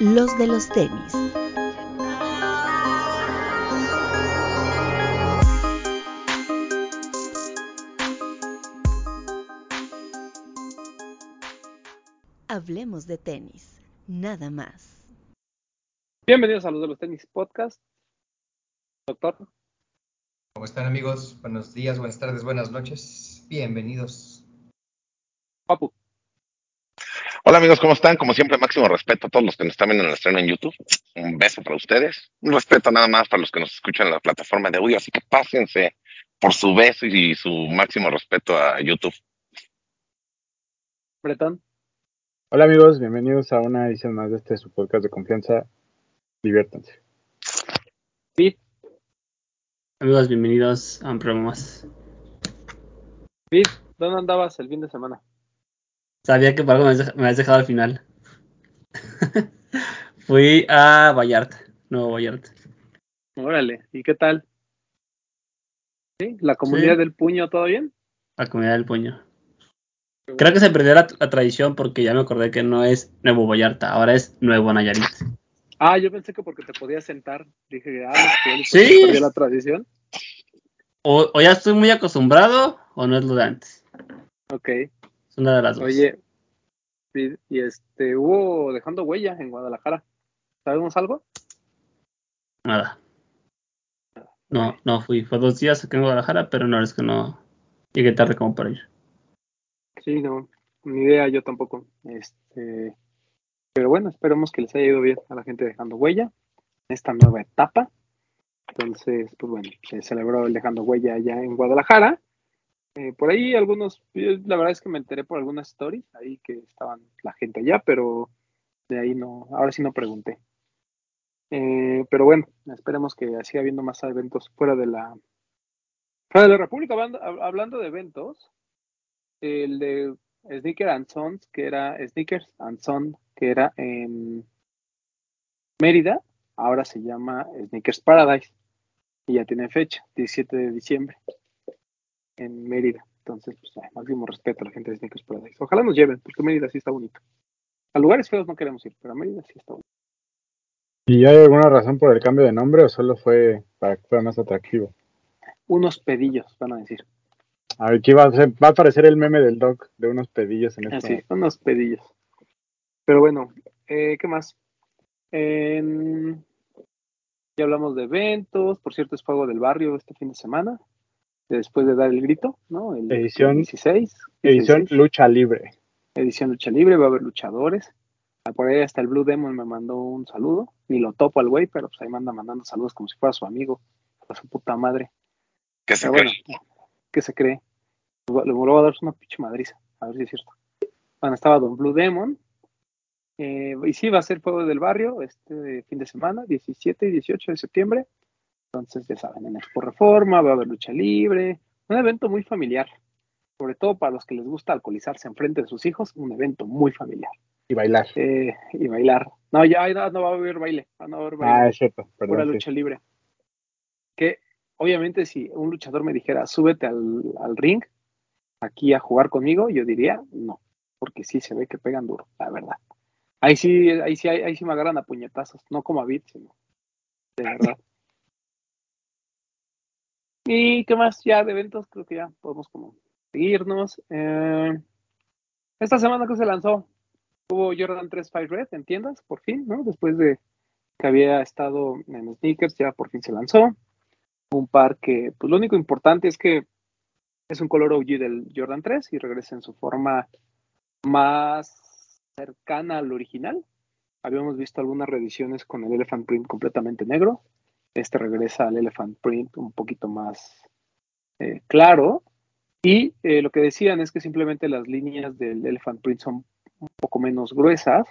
los de los tenis. Hablemos de tenis, nada más. Bienvenidos a los de los tenis podcast. Doctor, ¿Cómo están amigos? Buenos días, buenas tardes, buenas noches. Bienvenidos. Papu, Hola amigos, ¿cómo están? Como siempre, máximo respeto a todos los que nos están viendo en el estreno en YouTube. Un beso para ustedes. Un respeto nada más para los que nos escuchan en la plataforma de audio. Así que pásense por su beso y su máximo respeto a YouTube. Bretón, Hola amigos, bienvenidos a una edición más de este su podcast de confianza. Diviértanse. Pete, Amigos, bienvenidos a un programa más. Pete, ¿dónde andabas el fin de semana? Sabía que por algo me has dejado al final. Fui a Vallarta, Nuevo Vallarta. Órale, ¿y qué tal? ¿Sí? ¿La comunidad Sí. del puño todo bien? La comunidad del puño. Creo que se perdió la, la tradición porque ya me acordé que no es Nuevo Vallarta, ahora es Nuevo Nayarit. Ah, yo pensé que porque te podías sentar. Dije, ah, que Sí. perdió la tradición. O, o ya estoy muy acostumbrado o no es lo de antes. Ok. Una de las dos. Oye, y este, hubo dejando huella en Guadalajara. ¿Sabemos algo? Nada. No, no fui. Fue dos días acá en Guadalajara, pero no es que no llegué tarde como para ir. Sí, no, ni idea, yo tampoco. Este, pero bueno, esperemos que les haya ido bien a la gente dejando huella en esta nueva etapa. Entonces, pues bueno, se celebró el dejando huella allá en Guadalajara. Eh, por ahí algunos, la verdad es que me enteré por algunas stories ahí que estaban la gente allá, pero de ahí no, ahora sí no pregunté. Eh, pero bueno, esperemos que siga habiendo más eventos fuera de la fuera de la República. Hablando, hablando de eventos, el de Sneaker and Sons, que era Sneakers and Son, que era en Mérida, ahora se llama Sneakers Paradise y ya tiene fecha, 17 de diciembre en Mérida. Entonces, pues, ay, máximo respeto a la gente de Sneakers Paradise. Ojalá nos lleven, porque Mérida sí está bonito. A lugares feos no queremos ir, pero a Mérida sí está bonito. ¿Y hay alguna razón por el cambio de nombre o solo fue para que fuera más atractivo? Unos pedillos, van a decir. A ver, aquí va a, ser- va a aparecer el meme del doc de unos pedillos en esta. Así, unos pedillos. Pero bueno, eh, ¿qué más? Ya hablamos de eventos. Por cierto, es Fuego del Barrio este fin de semana. Después de dar el grito, ¿no? El Edición- 16. Edición 16, Lucha Libre. edición lucha libre. Va a haber luchadores. Ah, Por ahí hasta el Blue Demon me mandó un saludo. Ni lo topo al güey, pero pues ahí manda mandando saludos como si fuera su amigo. A su puta madre. ¿Qué se Pero bueno, cree? ¿qué se cree? Le voy a dar una pinche madriza, a ver si es cierto. Bueno, estaba Don Blue Demon. eh, y sí, va a ser Fuego del Barrio este fin de semana, 17 y 18 de septiembre. Entonces, ya saben, en Expo Reforma va a haber lucha libre. Un evento muy familiar. Sobre todo para los que les gusta alcoholizarse enfrente de sus hijos, un evento muy familiar. Y bailar. Eh, y bailar. No, ya no, no va a haber baile. No, va a haber baile Ah, es cierto. pura Perdón. sí. lucha libre. Que obviamente si un luchador me dijera, súbete al, al ring aquí a jugar conmigo, yo diría no, porque sí se ve que pegan duro, la verdad. Ahí sí, ahí sí, ahí, sí me agarran a puñetazos, no como a Beat, sino de verdad. Y qué más ya de eventos, creo que ya podemos como seguirnos. Eh, esta semana que se lanzó, hubo Jordan 3 Five Red en tiendas, por fin, ¿no? Después de que había estado en sneakers, ya por fin se lanzó. Un par que, pues lo único importante es que es un color OG del Jordan 3 y regresa en su forma más cercana al original. Habíamos visto algunas reediciones con el Elephant Print completamente negro. Este regresa al Elephant Print un poquito más eh, claro. Y eh, lo que decían es que simplemente las líneas del Elephant Print son un poco menos gruesas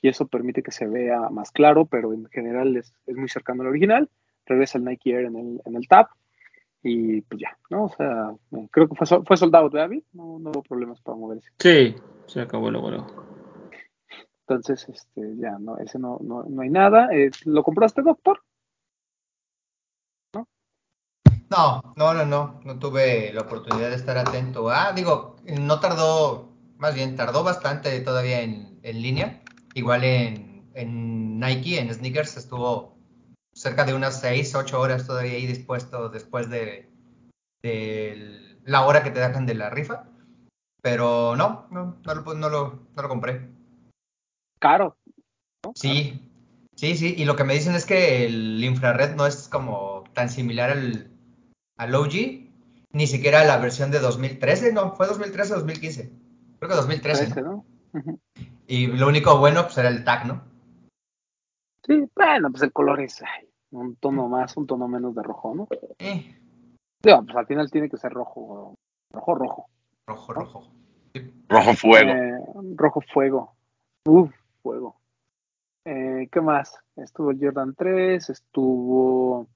y eso permite que se vea más claro, pero en general es, es muy cercano al original. Regresa el Nike Air en el, en el tab y pues ya, ¿no? O sea, eh, creo que fue, fue soldado, ¿verdad, David? No, no hubo problemas para moverse. Sí, se acabó luego. luego. Entonces, este, ya, no, ese no, no, no hay nada. Eh, ¿Lo compraste, doctor? No, no, no, no, no tuve la oportunidad de estar atento. Ah, digo, no tardó, más bien tardó bastante todavía en, en línea, igual en, en Nike, en sneakers, estuvo cerca de unas 6, 8 horas todavía ahí dispuesto después de, de la hora que te dejan de la rifa. Pero no, no, no lo, no lo, no lo compré. Caro. ¿no? Sí, sí, sí. Y lo que me dicen es que el infrared no es como tan similar al, al OG, ni siquiera a la versión de 2013, no, fue 2013 o 2015. Creo que 2013. Parece, ¿no? ¿no? Ujú. Y lo único bueno pues era el tag, ¿no? Sí, bueno, pues el color es ay, un tono más, un tono menos de rojo, ¿no? Eh, Digo, pues al final tiene que ser rojo, rojo, rojo. rojo, rojo. Sí. Rojo fuego. Eh, rojo fuego. Uf, fuego. Eh, ¿Qué más? Estuvo el Jordan 3, estuvo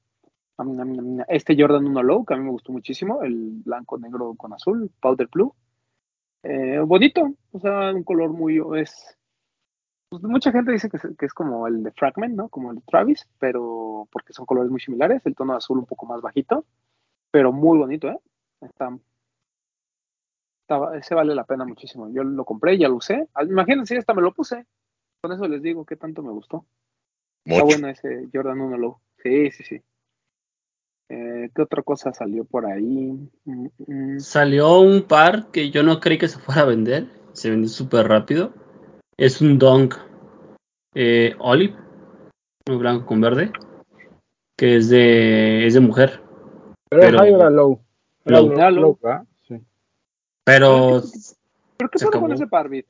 este Jordan 1 Low, que a mí me gustó muchísimo, el blanco, negro con azul, powder blue. Eh, bonito, o sea, un color muy, es, pues, mucha gente dice que es, que es como el de Fragment, ¿no? Como el de Travis, pero porque son colores muy similares, el tono azul un poco más bajito, pero muy bonito, ¿eh? Está, está- ese vale la pena muchísimo. Yo lo compré, ya lo usé. Ah, Imagínense, hasta me lo puse. Con eso les digo qué tanto me gustó. Está bueno ese Jordan 1 Low. Sí, sí, sí. Eh, ¿Qué otra cosa salió por ahí? Mm, mm. Salió un par que yo no creí que se fuera a vender. Se vendió súper rápido. Es un Dunk eh, Olive, uno blanco con verde, que es de, es de mujer. Pero, Pero- high era low. Era Low. low, Era low. low, ¿verdad? Sí. Pero ¿Pero qué pasa con ese Parvit?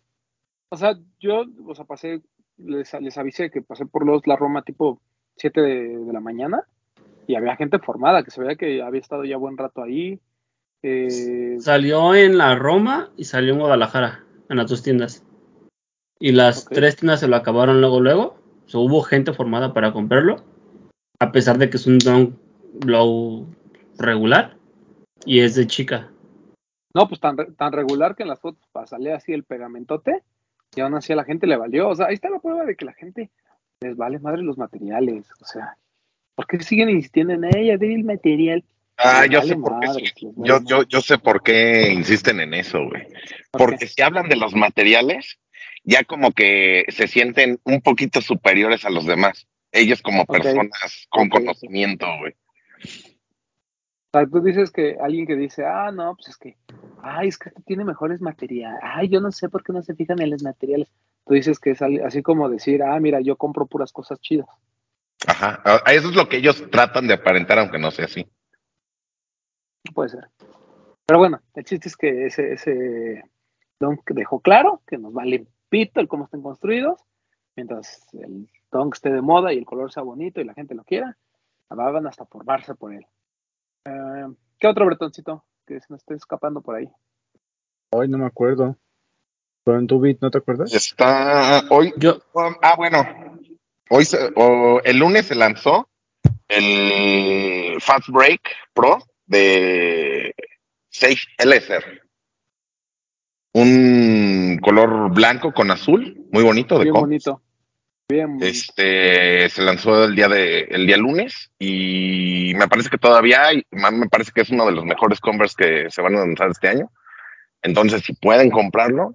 O sea, yo, o sea, pasé, les, les avisé que pasé por los La Roma tipo 7 de, de la mañana y había gente formada que se veía que había estado ya buen rato ahí. Eh, salió en la Roma y salió en Guadalajara, en las dos tiendas. Y las tres tiendas se lo acabaron luego, luego. O sea, hubo gente formada para comprarlo, a pesar de que es un Dunk Low regular y es de chica. no, pues tan, tan regular que en las fotos salía así el pegamentote y aún así a la gente le valió. O sea, ahí está la prueba de que la gente les vale madre los materiales. O sea, ¿por qué siguen insistiendo en ella? Ve el material. Ah, yo sé por qué. vale Yo, yo, yo sé por qué insisten en eso, güey. ¿Por Porque si hablan de los materiales, ya como que se sienten un poquito superiores a los demás. Ellos como personas con conocimiento, güey. O sea, tú dices que alguien que dice, ah, no, pues es que, ay, es que este tiene mejores materiales. Ay, yo no sé por qué no se fijan en los materiales. Tú dices que es así como decir, ah, mira, yo compro puras cosas chidas. Ajá. Ah, Eso es lo que ellos tratan de aparentar, aunque no sea así. Puede ser. Pero bueno, el chiste es que ese, ese Dunk dejó claro que nos vale pito el cómo estén construidos. Mientras el Dunk esté de moda y el color sea bonito y la gente lo quiera, van hasta formarse por él. Eh, ¿Qué otro bretoncito que se nos esté escapando por ahí? Hoy no me acuerdo. Pero en tu beat, ¿no te acuerdas? Está hoy. Yo, Ah, bueno. Hoy se- o el lunes se lanzó el Fast Break Pro de Sage LSR. Un color blanco con azul, muy bonito de Bien bonito. Bien. Este se lanzó el día de el día lunes y me parece que todavía hay, me parece que es uno de los mejores Converse que se van a lanzar este año. Entonces, si pueden comprarlo,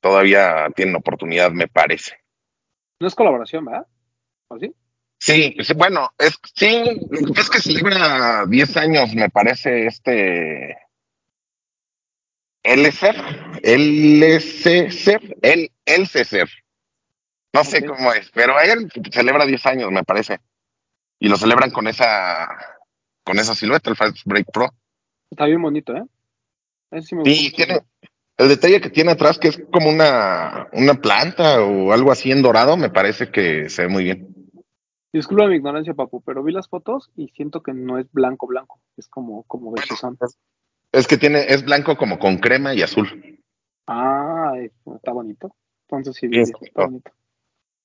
todavía tienen oportunidad, me parece. No es colaboración, ¿verdad? ¿O sí? Sí, sí, bueno, es sí, lo que pasa es que celebra 10 años, me parece, este LCER, LCCER, el LCCER. No sé cómo es, pero él celebra 10 años, me parece. Y lo celebran con esa con esa silueta, el Fast Break Pro. Está bien bonito, ¿eh? Sí me Sí, tiene el detalle que tiene atrás que es como una una planta o algo así en dorado, me parece que se ve muy bien. Disculpa mi ignorancia, papu, pero vi las fotos y siento que no es blanco blanco, es como como son. Es que tiene es blanco como con crema y azul. Ah, está bonito. Entonces sí, Bien, bien, está bonito.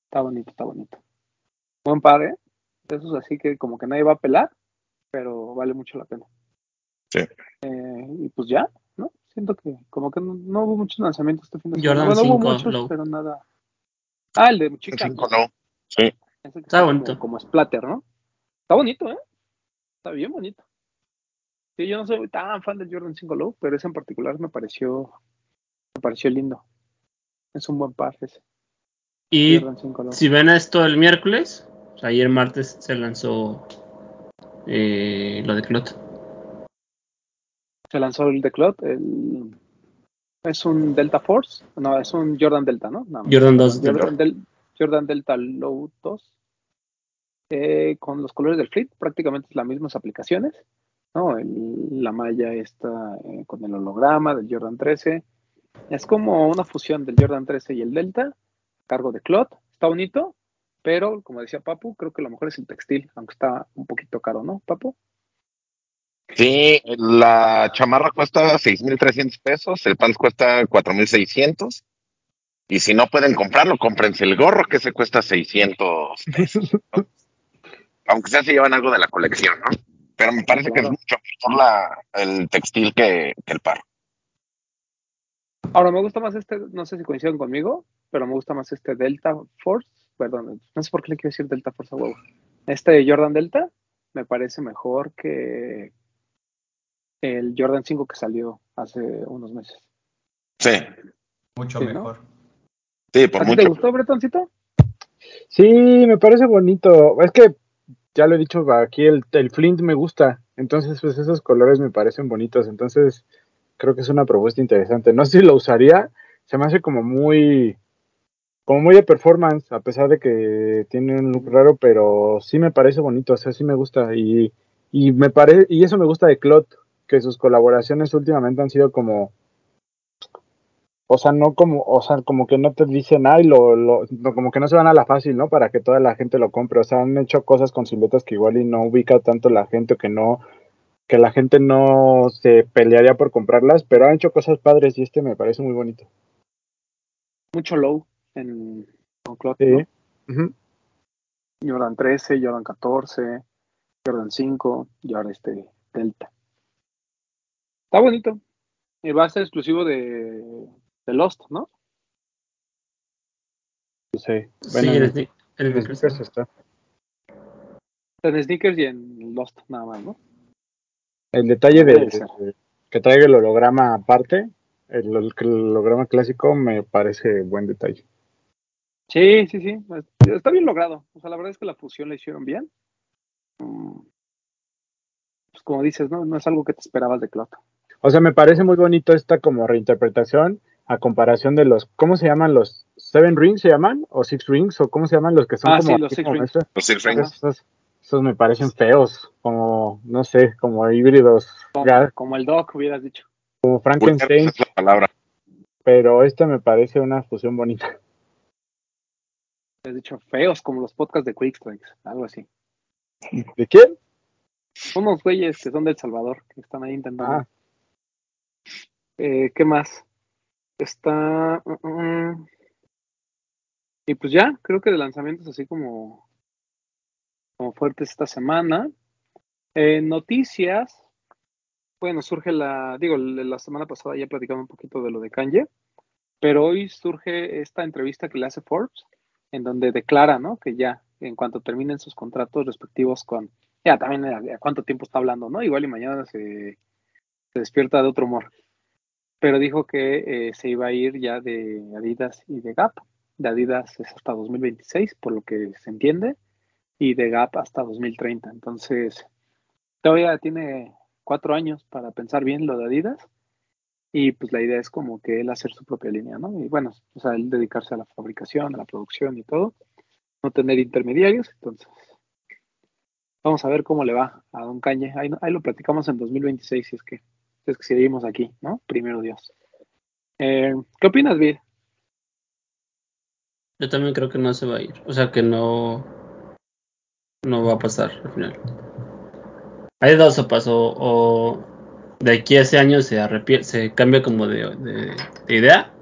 Está bonito, está bonito. Buen par, ¿eh? De esos así que como que nadie va a pelar, pero vale mucho la pena. Sí. Eh, y pues ya, ¿no? Siento que como que no, no hubo muchos lanzamientos este fin de Jordan semana. Bueno, hubo 5 muchos, low. pero nada. Ah, el de chica. Cinco no. Sí. Está como- bonito. Como, splatter, ¿no? Está bonito, ¿eh? Está bien bonito. Sí, yo no soy tan fan del Jordan 5 Low, pero ese en particular me pareció, me pareció lindo. Es un buen par ese. Y Jordan 5 low. si ven esto el miércoles, o sea, ayer martes se lanzó eh, lo de Clot. Se lanzó el Declot, el... Es un Delta Force, no, es un Jordan Delta, ¿no? Jordan 2 Delta. Del- Jordan Delta Low 2, eh, con los colores del Fleet, prácticamente las mismas aplicaciones, ¿no? La malla está eh, con el holograma del Jordan 13. Es como una fusión del Jordan 13 y el Delta, a cargo de Clot. Está bonito, pero como decía Papu, creo que lo mejor es el textil, aunque está un poquito caro, ¿no, Papu? Sí, la chamarra cuesta 6.300 pesos, el pants cuesta 4.600. Y si no pueden comprarlo, cómprense el gorro que se cuesta 600 pesos. ¿no? Aunque sea si llevan algo de la colección, ¿no? Pero me parece que es mucho mejor la, el textil que, que el par. Ahora me gusta más este, no sé si coinciden conmigo, pero me gusta más este Delta Force, perdón, no sé por qué le quiero decir Delta Force a huevo. Este Jordan Delta me parece mejor que el Jordan 5 que salió hace unos meses. Sí, Mucho Sí, ¿no? Sí, por ¿A ti te gustó, Bretoncito? Sí, me parece bonito. Es que ya lo he dicho, aquí el, el Flint me gusta. Entonces, pues esos colores me parecen bonitos. Entonces, creo que es una propuesta interesante. No sé si lo usaría. Se me hace como muy, como muy de performance, a pesar de que tiene un look raro, pero sí me parece bonito. O sea, sí me gusta. Y, y me parece, y eso me gusta de Clot, que sus colaboraciones últimamente han sido como, o sea, no como, o sea, como que no te dicen, ay, lo, lo, como que no se van a la fácil, ¿no? Para que toda la gente lo compre. O sea, han hecho cosas con siluetas que igual y no ubica tanto la gente, o que no, que la gente no se pelearía por comprarlas, pero han hecho cosas padres y este me parece muy bonito. Mucho low en Clot, Sí. ¿no? Ujú. Jordan 13, Jordan 14, Jordan 5 y ahora este Delta. Está bonito. Y va a ser exclusivo de, de Lost, ¿no? Sí. Sí, Bueno, en en, sne- en en sneakers. está. En sneakers y en Lost, nada más, ¿no? El detalle de, de- que traiga el holograma aparte, el, el holograma clásico me parece buen detalle. Sí, sí, sí. Está bien logrado. O sea, la verdad es que la fusión la hicieron bien. Mm. Pues como dices, ¿no? No es algo que te esperabas de Clot. O sea, me parece muy bonito esta como reinterpretación a comparación de los, ¿cómo se llaman los Seven Rings se llaman? ¿O Six Rings? ¿O cómo se llaman los que son Ah, como, sí, los Six como Rings. estos? Los Six Ajá. Rings. Esos, esos me parecen feos, como, no sé, como híbridos, Como, el Doc hubieras dicho. como Frankenstein, esa es la palabra. pero este me parece una fusión bonita. Hubieras dicho feos como los podcasts de Quick Strikes. Algo así. ¿De quién? Unos güeyes que son del Salvador, que están ahí intentando. Ah, Eh, ¿Qué más? Está. mm, mm. y pues ya, creo que de lanzamientos así como, como fuertes esta semana. Eh, noticias. Bueno, surge la. Digo, la semana pasada ya platicamos un poquito de lo de Kanye. Pero hoy surge esta entrevista que le hace Forbes, en donde declara, ¿no? Que ya, en cuanto terminen sus contratos respectivos con. Ya también a, a cuánto tiempo está hablando, ¿no? Igual y mañana se despierta de otro humor pero dijo que eh, se iba a ir ya de Adidas y de Gap. De Adidas es hasta 2026, por lo que se entiende, y de Gap hasta 2030. Entonces, todavía tiene cuatro años para pensar bien lo de Adidas, y pues la idea es como que él hacer su propia línea, ¿no? Y bueno, o sea, él dedicarse a la fabricación, a la producción y todo, no tener intermediarios, entonces... Vamos a ver cómo le va a Don Cañe. Ahí, ahí lo platicamos en 2026, si es que es que seguimos aquí, ¿no? Primero Dios. Eh, ¿Qué opinas, Vid? Yo también creo que no se va a ir. O sea, que no. No va a pasar al final. Hay dos sopas. O, o de aquí a ese año se arrepiente, se cambia como de, de- de idea.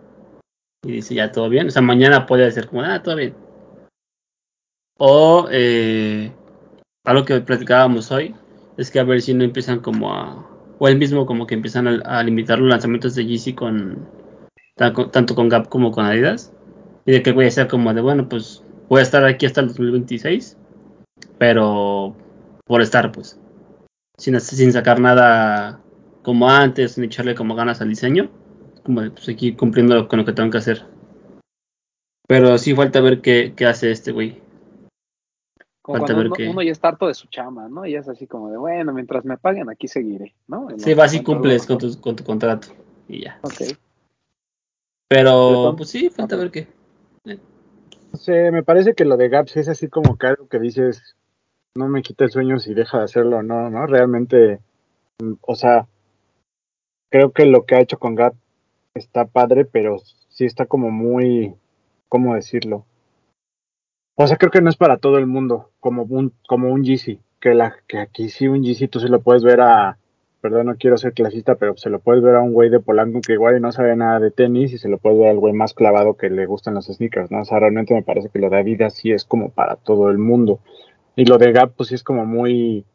Y dice ya todo bien. O sea, mañana puede ser como, ah, todo bien. O eh, algo que platicábamos hoy es que a ver si no empiezan como a. O él mismo como que empiezan a, limitar los lanzamientos de Yeezy con, tanto, tanto con Gap como con Adidas. Y de que voy a ser como de, bueno, pues voy a estar aquí hasta el 2026, pero por estar, pues, sin, sin sacar nada como antes, sin echarle como ganas al diseño, como de, pues aquí cumpliendo con lo que tengo que hacer. Pero sí falta ver qué, qué hace este güey. Como Falta cuando ver uno, qué- uno ya está harto de su chama, ¿no? Y es así como de, bueno, mientras me paguen, aquí seguiré, ¿no? En Sí, vas que y cumples con tu, con tu contrato. Y ya. Ok. Pero, pues sí, falta ver qué. No sé, me parece que lo de Gaps es así como que algo que dices, no me quita el sueño si deja de hacerlo o no, ¿no? Realmente, mm, o sea, creo que lo que ha hecho con Gap está padre, pero sí está como muy, ¿cómo decirlo? O sea, creo que no es para todo el mundo, como un, como un Yeezy, que la, que aquí sí un Yeezy tú se lo puedes ver a, perdón, no quiero ser clasista, pero se lo puedes ver a un güey de Polanco que igual no sabe nada de tenis y se lo puedes ver al güey más clavado que le gustan los sneakers, ¿no? O sea, realmente me parece que lo de Adidas sí es como para todo el mundo. Y lo de Gap, pues sí es como muy,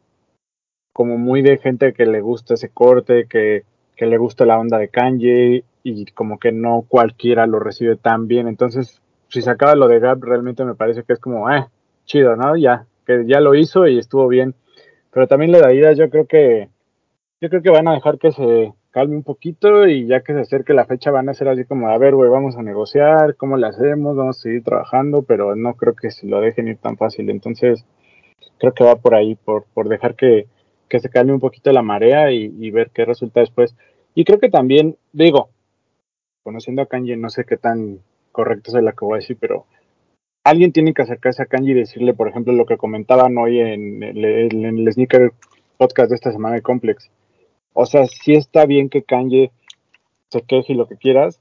como muy de gente que le gusta ese corte, que, que le gusta la onda de Kanye y como que no cualquiera lo recibe tan bien. Entonces, si se acaba lo de Gap, realmente me parece que es como, eh, chido, ¿no? Ya, que ya lo hizo y estuvo bien. Pero también lo de Adidas, yo creo que, yo creo que van a dejar que se calme un poquito y ya que se acerque la fecha van a ser así como, a ver, güey, vamos a negociar, ¿cómo le hacemos? Vamos a seguir trabajando, pero no creo que se lo dejen ir tan fácil. Entonces, creo que va por ahí, por, por dejar que, que se calme un poquito la marea y, y ver qué resulta después. Y creo que también, digo, conociendo a Kanye, no sé qué tan correcto es lo que voy a decir, pero alguien tiene que acercarse a Kanye y decirle, por ejemplo, lo que comentaban hoy en el, en el Sneaker Podcast de esta semana de Complex. O sea, sí está bien que Kanye se queje y lo que quieras,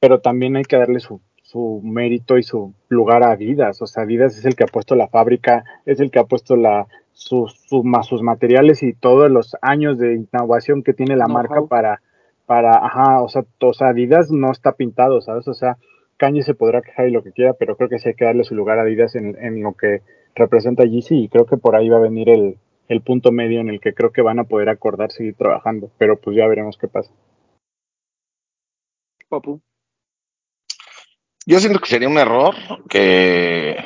pero también hay que darle su, su mérito y su lugar a Adidas. O sea, Adidas es el que ha puesto la fábrica, es el que ha puesto la, su, su, ma- sus materiales y todos los años de innovación que tiene la marca para, para, ajá, o sea, o sea, Adidas no está pintado, ¿sabes? O sea, Kanye se podrá quejar y lo que quiera, pero creo que sí hay que darle su lugar a Adidas en, en lo que representa Yeezy y creo que por ahí va a venir el, el punto medio en el que creo que van a poder acordar seguir trabajando, pero pues ya veremos qué pasa. Papu. Yo siento que sería un error que,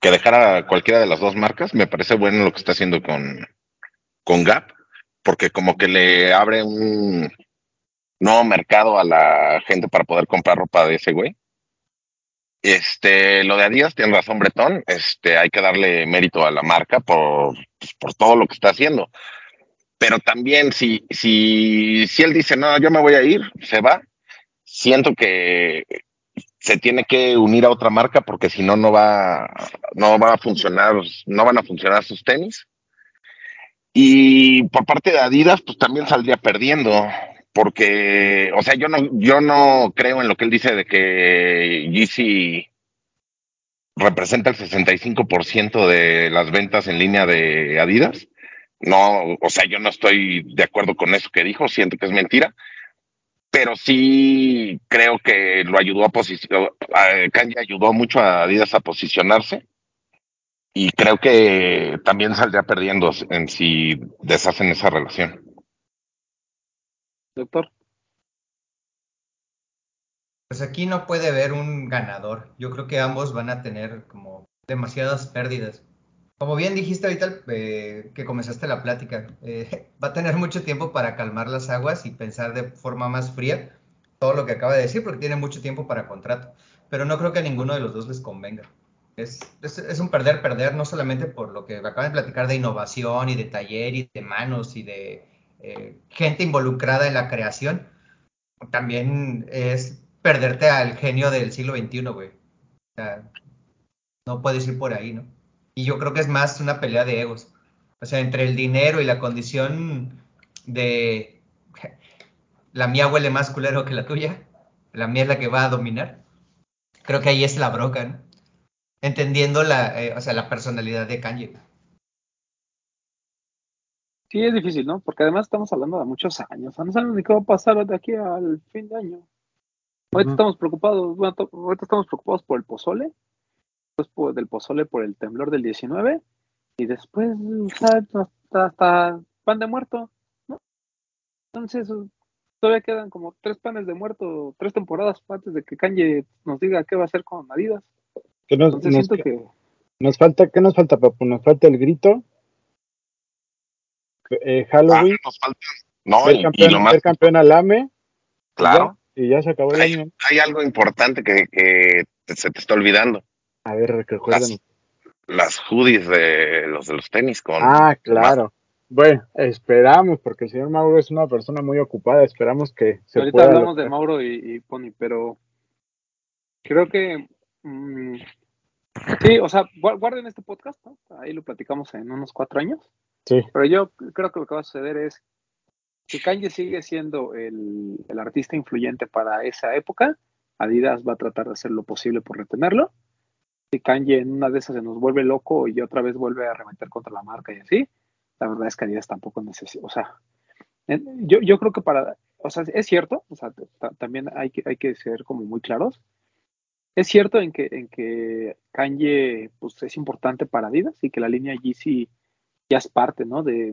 que dejara cualquiera de las dos marcas. Me parece bueno lo que está haciendo con, con Gap, porque como que le abre un nuevo mercado a la gente para poder comprar ropa de ese güey. Este, lo de Adidas, tiene razón Bretón, este, hay que darle mérito a la marca por, pues, por todo lo que está haciendo. Pero también si, si, si él dice, no, yo me voy a ir, se va, siento que se tiene que unir a otra marca porque si no, no va, no va a funcionar, no van a funcionar sus tenis. Y por parte de Adidas, pues también saldría perdiendo, porque, o sea, yo no, yo no creo en lo que él dice de que Yeezy representa el 65% de las ventas en línea de Adidas. No, o sea, yo no estoy de acuerdo con eso que dijo, siento que es mentira, pero sí creo que lo ayudó a posicionar, Kanye ayudó mucho a Adidas a posicionarse y creo que también saldría perdiendo en si deshacen esa relación. Doctor. Pues aquí no puede haber un ganador. Yo creo que ambos van a tener como demasiadas pérdidas. Como bien dijiste ahorita eh, que comenzaste la plática, eh, va a tener mucho tiempo para calmar las aguas y pensar de forma más fría todo lo que acaba de decir, porque tiene mucho tiempo para contrato. Pero no creo que a ninguno de los dos les convenga. Es, es, un perder-perder, no solamente por lo que acaban de platicar de innovación y de taller y de manos y de eh, gente involucrada en la creación, también es perderte al genio del siglo XXI, güey. O sea, no puedes ir por ahí, ¿no? Y yo creo que es más una pelea de egos. O sea, entre el dinero y la condición de la mía huele más culero que la tuya, la mía es la que va a dominar. Creo que ahí es la bronca, ¿no? Entendiendo la, eh, o sea, la personalidad de Kanye. Sí, es difícil, ¿no? Porque además estamos hablando de muchos años. No sabemos ni qué va a pasar de aquí al fin de año. Ahorita estamos preocupados, bueno, ahorita estamos preocupados por el pozole, después por, del pozole por el temblor del 19, y después hasta, hasta pan de muerto, ¿no? Entonces, todavía quedan como tres panes de muerto, tres temporadas antes de que Kanye nos diga qué va a hacer con Adidas. Que nos, Entonces nos- siento que nos falta, ¿qué nos falta, Papu? Nos falta el grito, eh, Ah, Halloween, nos falta, no, ver y, y campeón, lo más ver campeón al AME, y claro, ya, y ya se acabó el Hay, año. hay algo importante que, se te está olvidando. A ver, recuerden. Las hoodies de los de los tenis con Ah, claro. Bueno, esperamos, porque el señor Mauro es una persona muy ocupada, esperamos que se Ahorita pueda... hablamos de Mauro y, y Pony, pero creo que mm, sí, o sea, gua- guarden este podcast, ¿no? Ahí lo platicamos en unos cuatro años. Pero yo creo que lo que va a suceder es que Kanye sigue siendo el, el artista influyente para esa época. Adidas va a tratar de hacer lo posible por retenerlo. Si Kanye en una de esas se nos vuelve loco y otra vez vuelve a arremeter contra la marca y así, la verdad es que Adidas tampoco necesita, o sea, yo, yo creo que para, o sea, es cierto, o sea, ta- también hay que, hay que ser como muy claros. Es cierto en que, en que Kanye pues, es importante para Adidas y que la línea Yeezy ya es parte, ¿no? De,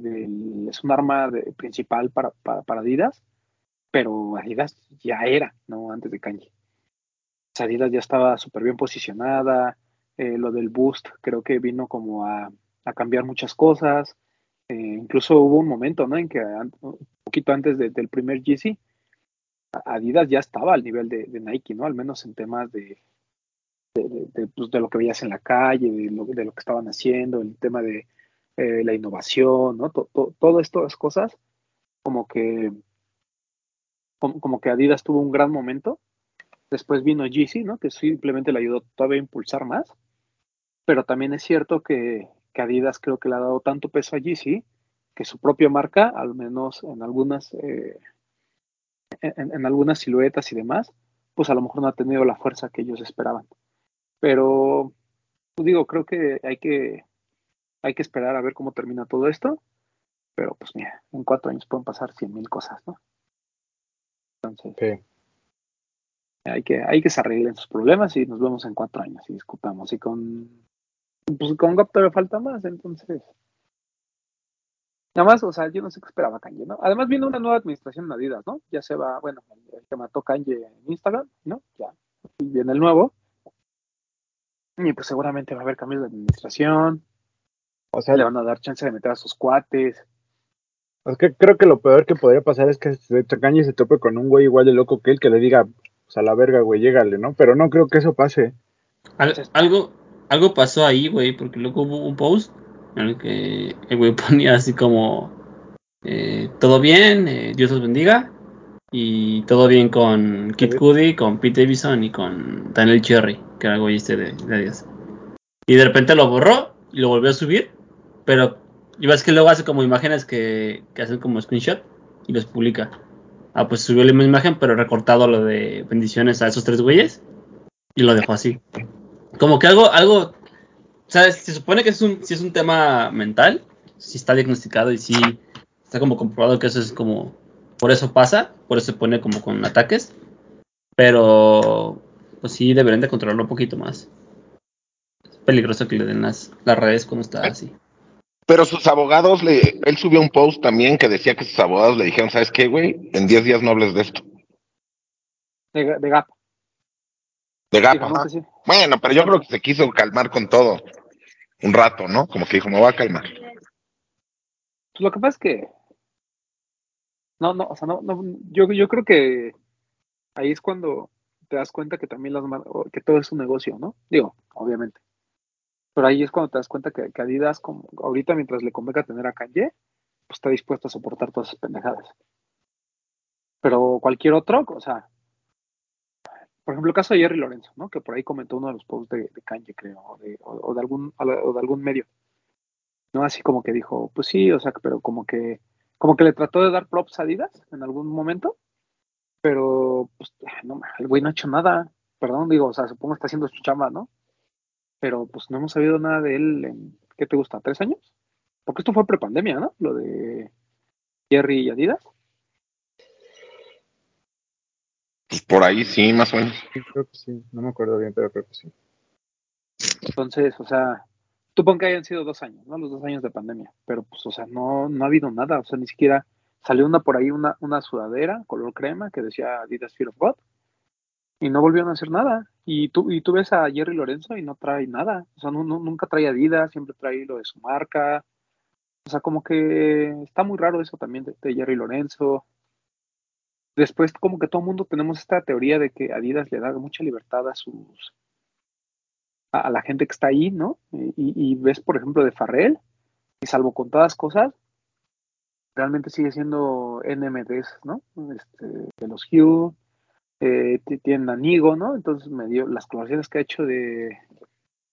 es un arma de- principal para, para, Adidas, pero Adidas ya era, ¿no? Antes de Kanye. Adidas ya estaba súper bien posicionada, eh, lo del boost creo que vino como a, cambiar muchas cosas, eh, incluso hubo un momento, ¿no? En que un poquito antes de- del primer Yeezy, Adidas ya estaba al nivel de, de Nike, ¿no? Al menos en temas de- de, pues, de lo que veías en la calle, de lo, de lo que estaban haciendo, el tema de eh, la innovación, ¿no? To- to- todas estas cosas, como que, como, que Adidas tuvo un gran momento. Después vino Yeezy, ¿no? Que simplemente le ayudó todavía a impulsar más. Pero también es cierto que, que Adidas creo que le ha dado tanto peso a Yeezy que su propia marca, al menos en algunas, eh, en, en algunas siluetas y demás, pues a lo mejor no ha tenido la fuerza que ellos esperaban. Pero, pues digo, creo que hay que, hay que esperar a ver cómo termina todo esto. Pero pues mira, en cuatro años pueden pasar cien mil cosas, ¿no? Entonces, sí. hay que, hay que se arreglen sus problemas y nos vemos en cuatro años y discutamos. Y con, pues con Gap todavía falta más, entonces. Nada más, o sea, yo no sé qué esperaba Kanye, ¿no? Además viene una nueva administración en Adidas, ¿no? Ya se va, bueno, el que mató Kanye en Instagram, ¿no? Ya, y viene el nuevo. Y pues seguramente va a haber cambios de administración, O sea, le van a dar chance de meter a sus cuates. es que creo que lo peor que podría pasar es que se Kanye se tope con un güey igual de loco que él que le diga, pues a la verga, güey, llégale, ¿no? Pero no creo que eso pase. Al- algo, algo pasó ahí, güey, porque luego hubo un post en el que el güey ponía así como eh, todo bien, eh, Dios los bendiga, y todo bien con Kid Sí. Cudi, con Pete Davidson y con Daniel Cherry, que era el güey este de, de Adidas. Y de repente lo borró y lo volvió a subir, pero y ves que luego hace como imágenes que, que hacen como screenshot y los publica. Ah, pues subió la misma imagen, pero recortado lo de bendiciones a esos tres güeyes y lo dejó así. Como que algo, algo, ¿sabes? Se supone que es un, si es un tema mental, si está diagnosticado y si está como comprobado que eso es como, por eso pasa, por eso se pone como con ataques, pero pues sí deberían de controlarlo un poquito más. Es peligroso que le den las, las redes cuando está así. Pero sus abogados, le, él subió un post también que decía que sus abogados le dijeron, ¿sabes qué, güey? En 10 días no hables de esto. De, de Gap. De Gap, ajá. que sí. Bueno, pero yo creo que se quiso calmar con todo. Un rato, ¿no? Como que dijo, me voy a calmar. Pues lo que pasa es que. No, no, o sea, no, no yo, yo creo que ahí es cuando te das cuenta que también las que todo es un negocio, ¿no? Digo, obviamente. Pero ahí es cuando te das cuenta que, que Adidas, como ahorita mientras le convenga tener a Kanye, pues está dispuesto a soportar todas esas pendejadas. Pero cualquier otro, o sea, por ejemplo, el caso de Jerry Lorenzo, ¿no? Que por ahí comentó uno de los posts de, de Kanye, creo, o de, o- o de algún, o de algún medio. ¿no? Así como que dijo, pues sí, o sea, pero como que, como que le trató de dar props a Adidas en algún momento, pero pues no, el güey no ha hecho nada, perdón, digo, o sea, supongo que está haciendo su chamba, ¿no? Pero pues no hemos sabido nada de él en, ¿qué te gusta? ¿Tres años? Porque esto fue prepandemia, ¿no? Lo de Jerry y Adidas. Pues por ahí sí, más o menos. Sí, creo que sí, no me acuerdo bien, pero creo que sí. Entonces, o sea, supongo que hayan sido dos años, ¿no? Los dos años de pandemia, pero pues, o sea, no, no ha habido nada, o sea, ni siquiera salió una por ahí, una, una sudadera color crema que decía Adidas Fear of God y no volvieron a hacer nada. Y tú, y tú ves a Jerry Lorenzo y no trae nada, o sea, no, nunca trae Adidas, siempre trae lo de su marca. O sea, como que está muy raro eso también de, Jerry Lorenzo. después como que todo el mundo tenemos esta teoría de que Adidas le da mucha libertad a sus a, la gente que está ahí, ¿no? Y, ves, por ejemplo, de Farrell, y salvo con todas cosas, realmente sigue siendo NMDs, ¿no? Este, de los Hue, eh, t- tienen a Nigo, ¿no? Entonces me dio las colaboraciones que ha hecho de,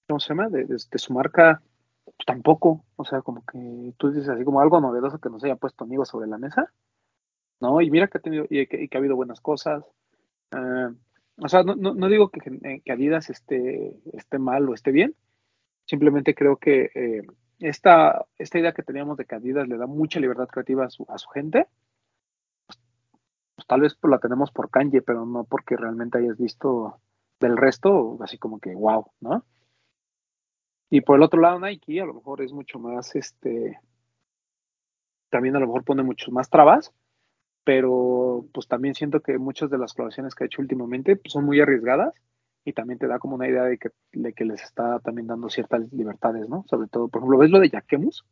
¿cómo se llama? De, de- su marca, pues, tampoco, o sea, como que tú dices así como algo novedoso que nos haya puesto Nigo sobre la mesa, ¿no? Y mira que ha tenido, y que, ha habido buenas cosas. eh, o sea, no, no, no digo que, eh, que Adidas esté, esté mal o esté bien, simplemente creo que eh, esta, esta idea que teníamos de que Adidas le da mucha libertad creativa a su, a su gente, pues tal vez la tenemos por Kanye, pero no porque realmente hayas visto del resto, así como que wow, ¿no? Y por el otro lado, Nike a lo mejor es mucho más, este, también a lo mejor pone muchos más trabas, pero pues también siento que muchas de las colaboraciones que ha hecho últimamente pues, son muy arriesgadas y también te da como una idea de que, de que les está también dando ciertas libertades, ¿no? Sobre todo, por ejemplo, ¿ves lo de Jacquemus?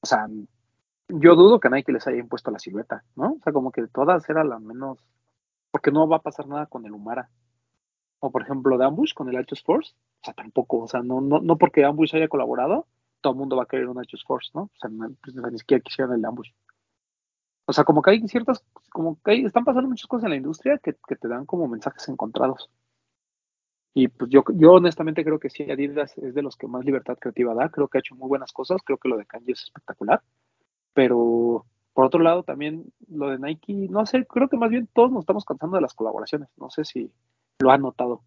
O sea, yo dudo que Nike les haya impuesto la silueta, ¿no? O sea, como que todas eran la menos, porque no va a pasar nada con el Humara. O por ejemplo, de Ambush con el Hachos Force, o sea, tampoco, o sea, no, no, no porque Ambush haya colaborado, todo el mundo va a querer un Hachos Force, ¿no? O sea, pues, ni siquiera quisieran el de Ambush. O sea, como que hay ciertas, como que hay, están pasando muchas cosas en la industria que, que te dan como mensajes encontrados. Y pues yo, yo honestamente creo que sí, Adidas es de los que más libertad creativa da, creo que ha hecho muy buenas cosas, creo que lo de Kanye es espectacular, pero por otro lado también lo de Nike, no sé, creo que más bien todos nos estamos cansando de las colaboraciones, no sé si lo han notado,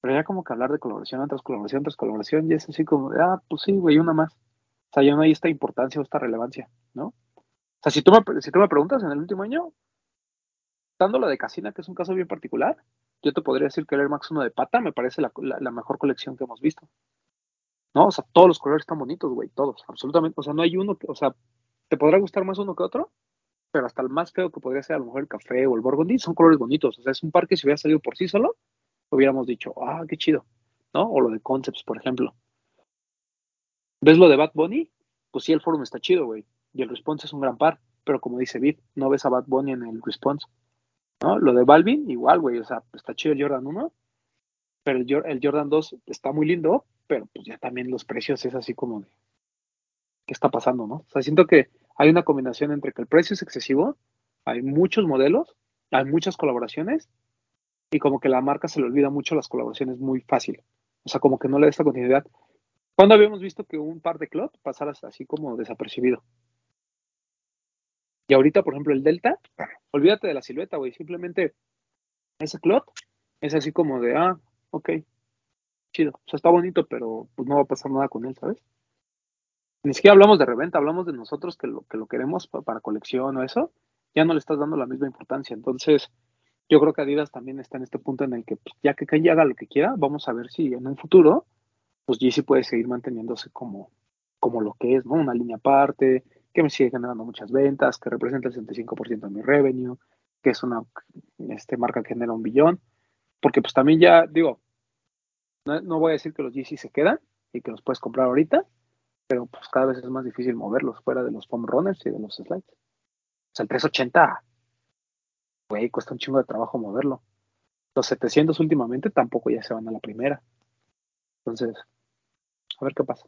pero ya como que hablar de colaboración tras colaboración tras colaboración ya es así como, ah, pues sí, güey, una más. O sea, ya no hay esta importancia o esta relevancia, ¿no? O sea, si tú me, si tú me preguntas en el último año, dando lo de Casina, que es un caso bien particular, yo te podría decir que el Air Max 1 de pata me parece la, la, la mejor colección que hemos visto. ¿No? O sea, todos los colores están bonitos, güey, todos, absolutamente. O sea, no hay uno que, o sea, te podrá gustar más uno que otro, pero hasta el más feo que podría ser a lo mejor el café o el burgundy son colores bonitos. O sea, es un par que si hubiera salido por sí solo, hubiéramos dicho, ah, qué chido, ¿no? O lo de Concepts, por ejemplo. ¿Ves lo de Bad Bunny? Pues sí, el forum está chido, güey. Y el response es un gran par, pero como dice Vid, no ves a Bad Bunny en el response. ¿no? Lo de Balvin, igual, güey, o sea, está chido el Jordan 1, pero el, el, Jordan 2 está muy lindo, pero pues ya también los precios es así como de, ¿qué está pasando, no? O sea, siento que hay una combinación entre que el precio es excesivo, hay muchos modelos, hay muchas colaboraciones, y como que la marca se le olvida mucho las colaboraciones muy fácil. O sea, como que no le da esta continuidad. ¿Cuándo habíamos visto que un par de club pasara así como desapercibido? Y ahorita, por ejemplo, el Delta, olvídate de la silueta, güey. Simplemente ese clot es así como de, ah, ok, chido. O sea, está bonito, pero pues no va a pasar nada con él, ¿sabes? Ni siquiera hablamos de reventa, hablamos de nosotros que lo, que lo queremos para, colección o eso. Ya no le estás dando la misma importancia. Entonces, yo creo que Adidas también está en este punto en el que, pues, ya que Kanye haga lo que quiera, vamos a ver si en un futuro, pues Yeezy puede seguir manteniéndose como, como lo que es, ¿no? Una línea aparte, que me sigue generando muchas ventas, que representa el 65% de mi revenue, que es una este, marca que genera un billón, porque pues también ya, digo, no, no voy a decir que los Yeezy se quedan y que los puedes comprar ahorita, pero pues cada vez es más difícil moverlos fuera de los foam runners y de los slides. O sea, el 380, güey, cuesta un chingo de trabajo moverlo. Los 700 últimamente tampoco ya se van a la primera. Entonces, a ver qué pasa.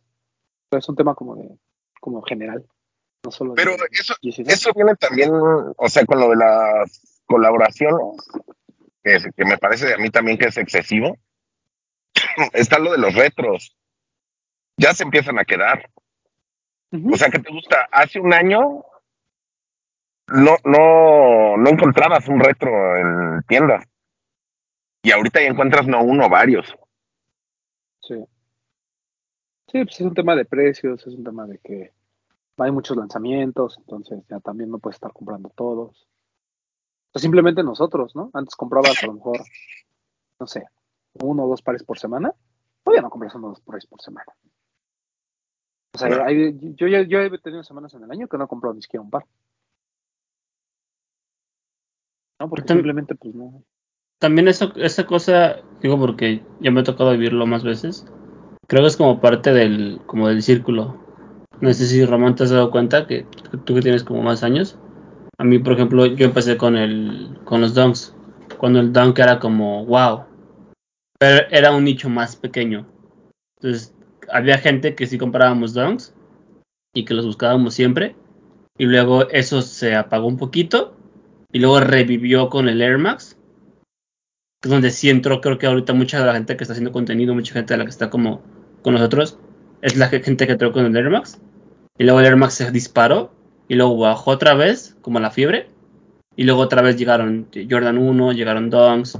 Pero es un tema como de, como general. No solo Pero de, eso, eso viene también, o sea, con lo de las colaboraciones, que, que me parece a mí también que es excesivo. Está lo de los retros. Ya se empiezan a quedar. Uh -huh. O sea, que te gusta. Hace un año no, no, no encontrabas un retro en tiendas. Y ahorita ya encuentras no uno, varios. Sí. Sí, pues es un tema de precios, es un tema de que hay muchos lanzamientos, entonces ya también no puedes estar comprando todos. O simplemente nosotros, ¿no? Antes comprabas a lo mejor, no sé, uno o dos pares por semana. Hoy ya no compras uno o dos pares por semana. O sea, no. hay, yo, yo, yo he tenido semanas en el año que no he comprado ni siquiera un par. No, porque simplemente pues no. También eso, esa cosa, digo porque ya me ha tocado vivirlo más veces, creo que es como parte del, como del círculo. No sé si Ramón te has dado cuenta que tú que tienes como más años, A mí, por ejemplo, yo empecé con el con los dunks. Cuando el dunk era como, wow. Pero era un nicho más pequeño. Entonces, había gente que sí comprábamos dunks y que los buscábamos siempre. Y luego eso se apagó un poquito. Y luego revivió con el Air Max. Que donde sí entró, creo que ahorita mucha de la gente que está haciendo contenido, mucha gente de la que está como con nosotros, es la gente que entró con el Air Max. Y luego el Air Max se disparó. Y luego bajó otra vez, como la fiebre. Y luego otra vez llegaron Jordan 1, llegaron Dunks.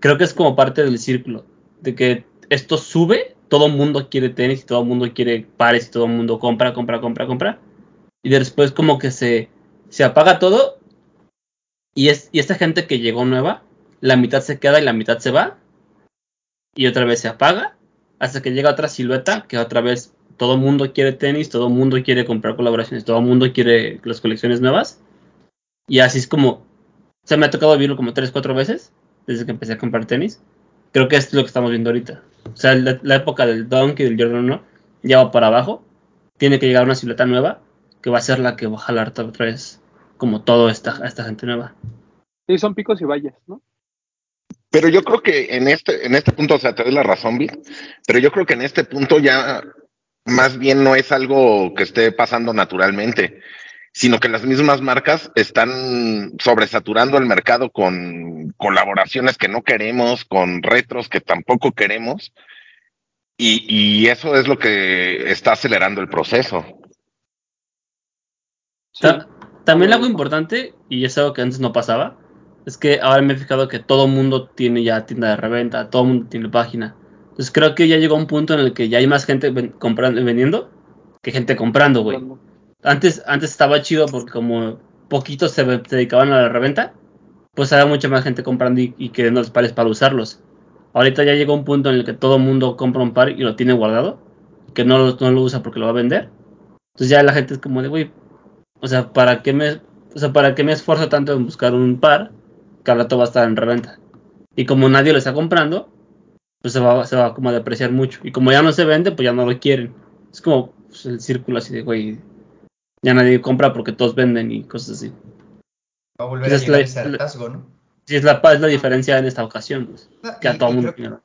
Creo que es como parte del círculo. De que esto sube, todo el mundo quiere tenis, y todo el mundo quiere pares, todo el mundo compra, compra, compra, compra. Y después como que se, se apaga todo. Y, es, y esta gente que llegó nueva, la mitad se queda y la mitad se va. Y otra vez se apaga. Hasta que llega otra silueta que otra vez todo el mundo quiere tenis, todo el mundo quiere comprar colaboraciones, todo el mundo quiere las colecciones nuevas. Y así es como, se me ha tocado vivirlo como tres, cuatro veces desde que empecé a comprar tenis. Creo que es lo que estamos viendo ahorita. O sea, la, la época del Dunk y del Jordan 1 ya va para abajo. Tiene que llegar una silueta nueva que va a ser la que va a jalar otra vez como todo esta, esta gente nueva. Sí, son picos y valles, ¿no? Pero yo creo que en este, en este punto, o sea, te doy la razón, Bill, pero yo creo que en este punto ya más bien no es algo que esté pasando naturalmente, sino que las mismas marcas están sobresaturando el mercado con colaboraciones que no queremos, con retros que tampoco queremos, y, y eso es lo que está acelerando el proceso. Sí. Ta- También algo importante, y es algo que antes no pasaba, es que ahora me he fijado que todo el mundo tiene ya tienda de reventa, todo el mundo tiene página. Entonces creo que ya llegó un punto en el que ya hay más gente ven- comprando, vendiendo que gente comprando, güey. Antes, antes estaba chido porque como poquitos se, dedicaban a la reventa, pues había mucha más gente comprando y, y queriendo los pares para usarlos. Ahorita ya llegó un punto en el que todo el mundo compra un par y lo tiene guardado, que no, lo- no lo usa porque lo va a vender. Entonces ya la gente es como de, güey, o sea, ¿para qué me, o sea, ¿para qué me esfuerzo tanto en buscar un par que al rato va a estar en reventa? Y como nadie lo está comprando, pues se va, se va como a depreciar mucho. Y como ya no se vende, pues ya no lo quieren. Es como pues, el círculo así de, güey, ya nadie compra porque todos venden y cosas así. Va a volver Esa a es la- ese hartazgo, ¿no? Sí, es la, es la diferencia en esta ocasión, pues, Ah, que a y- todo y el mundo.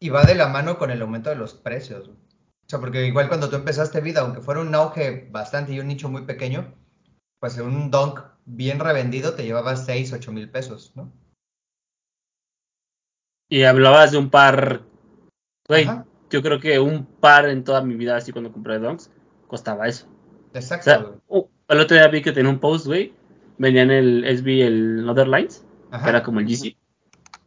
Y va de la mano con el aumento de los precios. O sea, porque igual cuando tú empezaste vida, aunque fuera un auge bastante y un nicho muy pequeño, pues un dunk bien revendido te llevaba 6, 8 mil pesos, ¿no? Y hablabas de un par, güey, yo creo que un par en toda mi vida, así cuando compré Dunks, costaba eso. O Exacto, sea, güey. uh, el otro día vi que tenía un post, güey, vendían el SB, el Other Lines, Ajá. que era como el GC,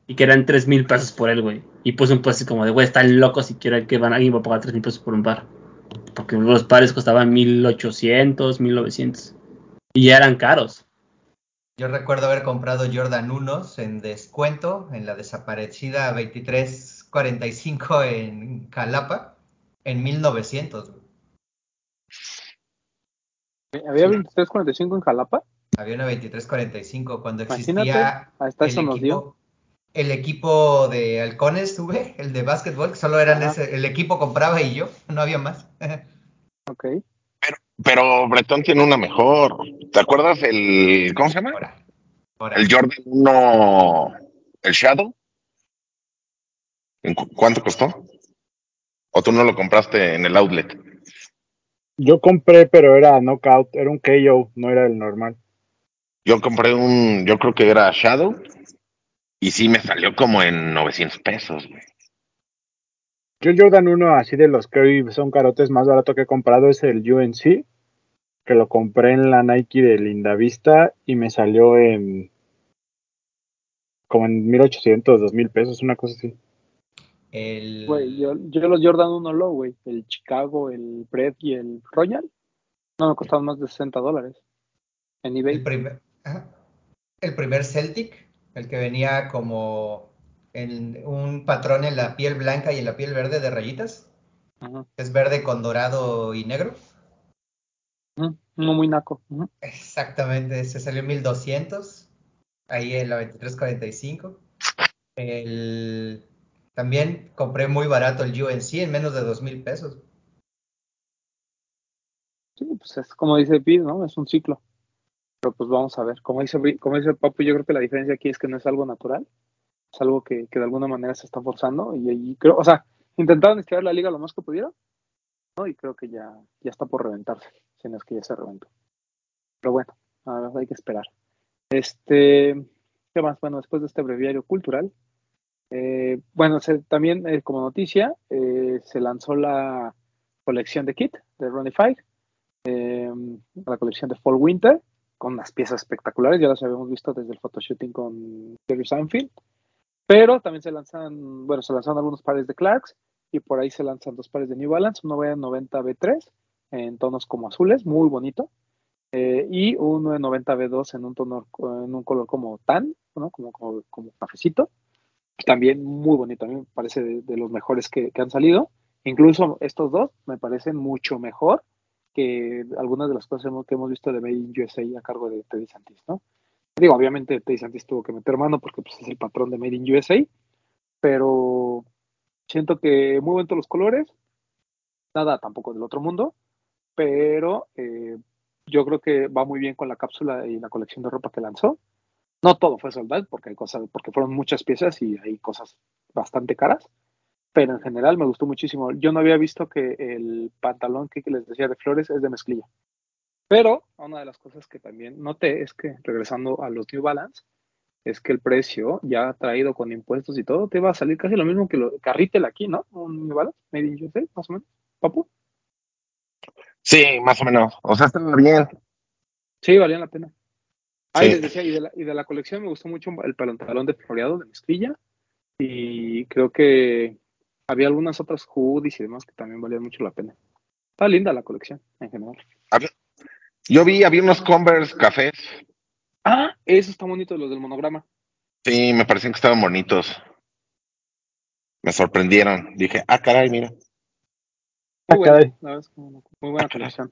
y que eran 3 mil pesos por él, güey. Y puse un post así como de, güey, están locos si quieren que van, alguien va a pagar 3 mil pesos por un par. Porque los pares costaban 1800, 1900. Y ya eran caros. Yo recuerdo haber comprado Jordan 1 en descuento en la desaparecida 2345 en Calapa en 1900. güey. Había 23.45 en Jalapa. Había una 2345 cuando Imagínate, existía hasta el eso nos dio. equipo, el equipo de halcones, tuve, el de básquetbol, que solo eran Ajá. ese, el equipo compraba y yo, no había más. Ok. Pero Bretón tiene una mejor. ¿Te acuerdas el, ¿cómo se llama? Ahora, ahora. El Jordan 1, el Shadow. ¿En cu- ¿Cuánto costó? ¿O tú no lo compraste en el outlet? Yo compré, pero era knockout, era un KO, no era el normal. Yo compré un, yo creo que era Shadow. Y sí me salió como en 900 pesos, güey. Yo Jordan 1, así de los que hoy son carotes más barato que he comprado, es el UNC, que lo compré en la Nike de Lindavista y me salió en como en 1800, 2000 pesos, una cosa así. El, Güey, yo, yo los Jordan 1 Low, güey. El Chicago, el Pred y el Royal. No me costaban más de 60 dólares. En eBay. el primer, ajá. el primer Celtic, el que venía como en un patrón en la piel blanca y en la piel verde de rayitas, Ajá. es verde con dorado y negro. Uno muy naco. Exactamente, se salió en 1200, ahí en la 2345. El, también compré muy barato el UNC en menos de 2000 pesos. Sí, pues es como dice Pete, ¿no? Es un ciclo. Pero pues vamos a ver. Como dice, como dice Papu, yo creo que la diferencia aquí es que no es algo natural. Es algo que, que de alguna manera se está forzando. Y ahí creo, o sea, intentaron estirar la liga lo más que pudieron. ¿no? Y creo que ya, ya está por reventarse. Si no es que ya se reventó. Pero bueno, a ver, hay que esperar. Este, ¿qué más? Bueno, después de este breviario cultural, eh, bueno, también eh, como noticia, eh, se lanzó la colección de kit de Ronnie eh, la colección de Fall Winter, con unas piezas espectaculares, ya las habíamos visto desde el photoshooting con Jerry Seinfeld, pero también se lanzan, bueno, se lanzaron algunos pares de Clarks y por ahí se lanzan dos pares de New Balance, un 990 B3 en tonos como azules, muy bonito, y un 990 B2 en un tono, en un color como tan, ¿no? como, como, como cafecito también muy bonito, a mí me parece de, los mejores que, han salido. Incluso estos dos me parecen mucho mejor que algunas de las cosas que hemos visto de Made in USA a cargo de Teddy Santis, ¿no? Digo, obviamente Teddy Santis tuvo que meter mano porque pues, es el patrón de Made in USA, pero siento que muy bonitos los colores, nada tampoco del otro mundo, pero eh, yo creo que va muy bien con la cápsula y la colección de ropa que lanzó. No todo fue soldado porque hay cosas, porque fueron muchas piezas y hay cosas bastante caras, pero en general me gustó muchísimo. Yo no había visto que el pantalón que les decía de flores es de mezclilla. Pero una de las cosas que también noté es que, regresando a los New Balance, es que el precio ya traído con impuestos y todo, te va a salir casi lo mismo que lo Carritel aquí, ¿no? Un New Balance, Made in USA, más o menos. ¿Papu? Sí, más o menos. O sea, está bien. Sí, valían la pena. Ah, Sí. y les decía, y de, la, y de la colección me gustó mucho el pantalón de floreado de mezclilla. Y creo que había algunas otras hoodies y demás que también valían mucho la pena. Está linda la colección en general. Había- Yo vi, había unos Converse cafés. Ah, eso está bonito, los del monograma. Sí, me parecían que estaban bonitos. Me sorprendieron. Dije, ah, caray, mira. Muy Ah, buena, caray. la verdad es que muy muy buena colección.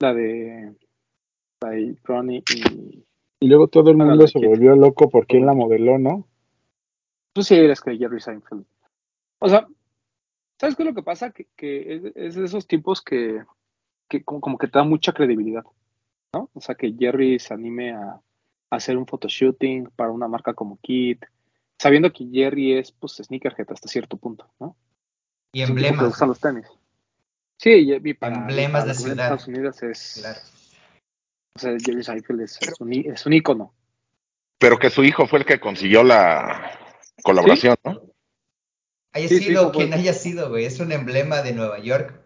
La de, Ronnie y... Y luego todo el mundo se volvió loco por quién la modeló, ¿no? Tú sí eres que Jerry Seinfeld. O sea, ¿sabes qué es lo que pasa? Que, que es, de esos tipos que, que como, como que te da mucha credibilidad, ¿no? O sea, que Jerry se anime a, a hacer un photoshooting para una marca como Kit, sabiendo que Jerry es, pues, sneakerhead hasta cierto punto, ¿no? Y emblemas. gustan los tenis. Sí, y para, Emblemas para de ciudad. Estados Unidos es... Claro. O sea, Jerry Seinfeld es, es un, es un ícono. Pero que su hijo fue el que consiguió la colaboración, ¿no? Haya Sí, sido quien fue. haya sido, güey. Es un emblema de Nueva York.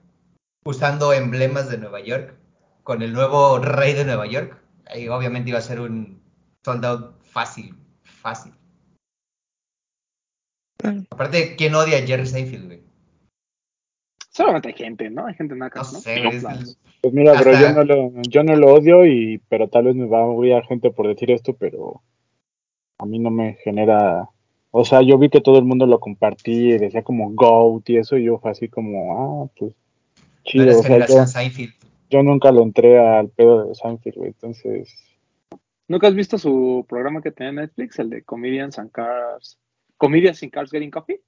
Usando emblemas de Nueva York. Con el nuevo rey de Nueva York. Ahí obviamente iba a ser un soldado fácil. Fácil. Aparte, ¿quién odia a Jerry Seinfeld, güey? Solamente hay gente, ¿no? Hay gente No ¿no? sé, güey. es Claro. el- Pues mira, pero yo no, lo, yo no lo odio, y pero tal vez me va a odiar gente por decir esto, pero a mí no me genera... O sea, yo vi que todo el mundo lo compartía y decía como GOAT y eso, y yo fue así como, ah, pues chido. O sea, yo, Seinfeld. yo nunca lo entré al pedo de Seinfeld, güey, entonces... ¿Nunca has visto su programa que tenía en Netflix, el de Comedians and Cars? Comedians in Cars Getting Coffee?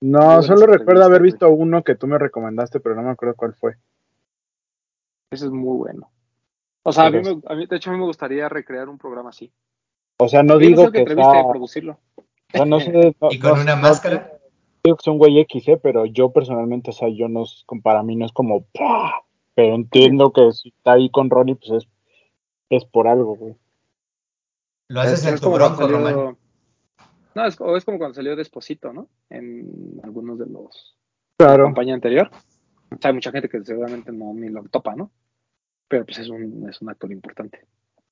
No, solo recuerdo haber visto uno que tú me recomendaste, pero no me acuerdo cuál fue. Ese es muy bueno. O sea, a mí, me, a mí, de hecho, a mí me gustaría recrear un programa así. O sea, no Yo digo sé que entrevista sea... y producirlo. O sea, no sé... no- Y con no- una no máscara. digo que es un güey X, ¿eh? pero yo personalmente, o sea, yo no, es- para mí no es como, ¡pah! pero entiendo que si está ahí con Ronnie, pues es, es por algo, güey. Lo haces Es- en es tu como cuando bronco, salió- Román. No, es, o es como cuando salió Desposito, ¿no? En algunos de los la Claro, campaña anterior. O sea, hay mucha gente que seguramente no ni lo topa, ¿no? Pero pues es un, es un actor importante.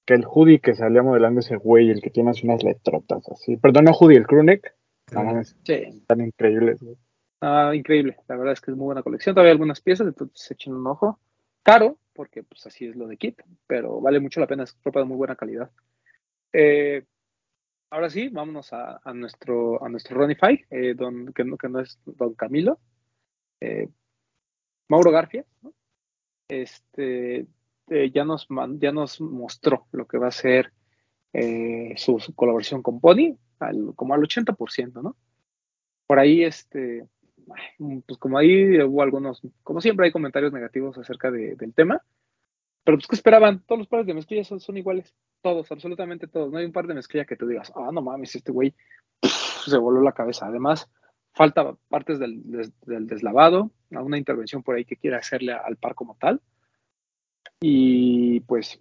que el hoodie que salía modelando ese güey, el que tiene así unas letrotas así. Perdón, no hoodie, el crewneck. No Sí. están increíbles, güey. Ah, increíble. La verdad es que es muy buena colección. Todavía hay algunas piezas, entonces echen un ojo. Caro, porque pues así es lo de Kit, pero vale mucho la pena. Es ropa de muy buena calidad. Eh, ahora sí, vámonos a, a nuestro a nuestro Ronnie Five, eh, don, que, no, que no es Don Camilo. Eh, Mauro Garfia, ¿no? Este eh, ya nos ya nos mostró lo que va a ser eh, su, colaboración con Pony, al- como al 80%, ¿no? Por ahí, este, ay, pues como ahí hubo algunos, como siempre hay comentarios negativos acerca de- del tema, Pero pues, ¿qué esperaban? Todos los pares de mezclilla son, son iguales. Todos, absolutamente todos. No hay un par de mezclilla que tú digas, ah, no mames, este güey se voló la cabeza. Además, falta partes del, des- del deslavado, una intervención por ahí que quiera hacerle al par como tal. Y pues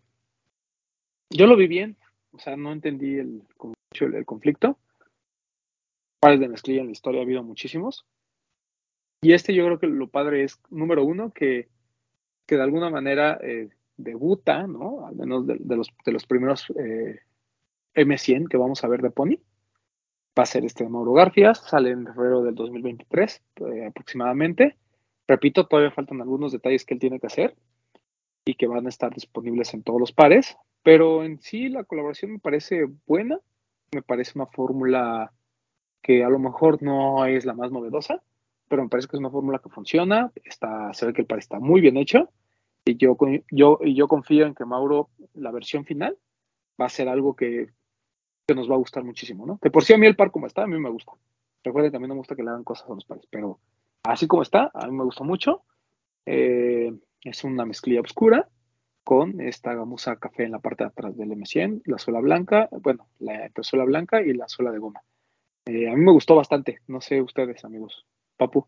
yo lo vi bien, o sea, no entendí el, conflicto. Pares de mezclilla en la historia ha habido muchísimos. Y este yo creo que lo padre es, número uno, que, que de alguna manera eh, debuta, ¿no? Al menos de, de los, de los primeros eh, M100 que vamos a ver de Pony. Va a ser este Mauro Garfias, sale en febrero del 2023 eh, aproximadamente. Repito, todavía faltan algunos detalles que él tiene que hacer y que van a estar disponibles en todos los pares, pero en sí la colaboración me parece buena, me parece una fórmula que a lo mejor no es la más novedosa, pero me parece que es una fórmula que funciona, está, se ve que el par está muy bien hecho y yo, yo, yo confío en que Mauro, la versión final, va a ser algo que, que nos va a gustar muchísimo, ¿no? De por sí a mí el par como está, a mí me gusta. Recuerden que mí no me gusta que le hagan cosas a los pares, pero así como está, a mí me gusta mucho. Eh, es una mezclilla oscura con esta gamuza café en la parte de atrás del M100, la suela blanca, bueno, la suela blanca y la suela de goma. Eh, a mí me gustó bastante, no sé ustedes, amigos. Papu.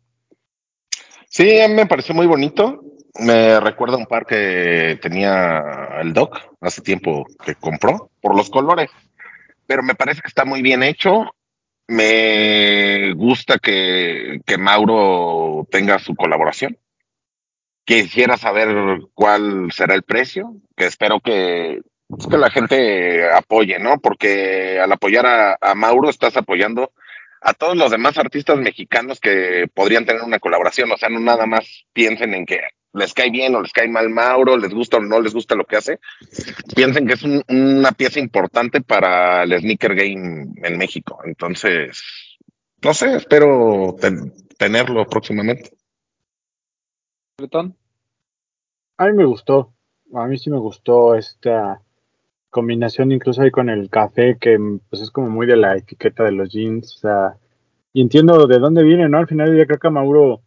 Sí, a me pareció muy bonito. Me recuerda un par que tenía el Doc hace tiempo que compró por los colores, pero me parece que está muy bien hecho. Me gusta que, que Mauro tenga su colaboración. Quisiera saber cuál será el precio, que espero que, pues, que la gente apoye, ¿no? Porque al apoyar a, Mauro estás apoyando a todos los demás artistas mexicanos que podrían tener una colaboración, o sea, no nada más piensen en que les cae bien o les cae mal Mauro, les gusta o no les gusta lo que hace, piensen que es un- una pieza importante para el sneaker game en México. Entonces, no sé, espero ten- tenerlo próximamente. A mí me gustó, a mí sí me gustó esta combinación incluso ahí con el café que pues es como muy de la etiqueta de los jeans, o sea, y entiendo de dónde viene, ¿no? Al final día creo que a Mauro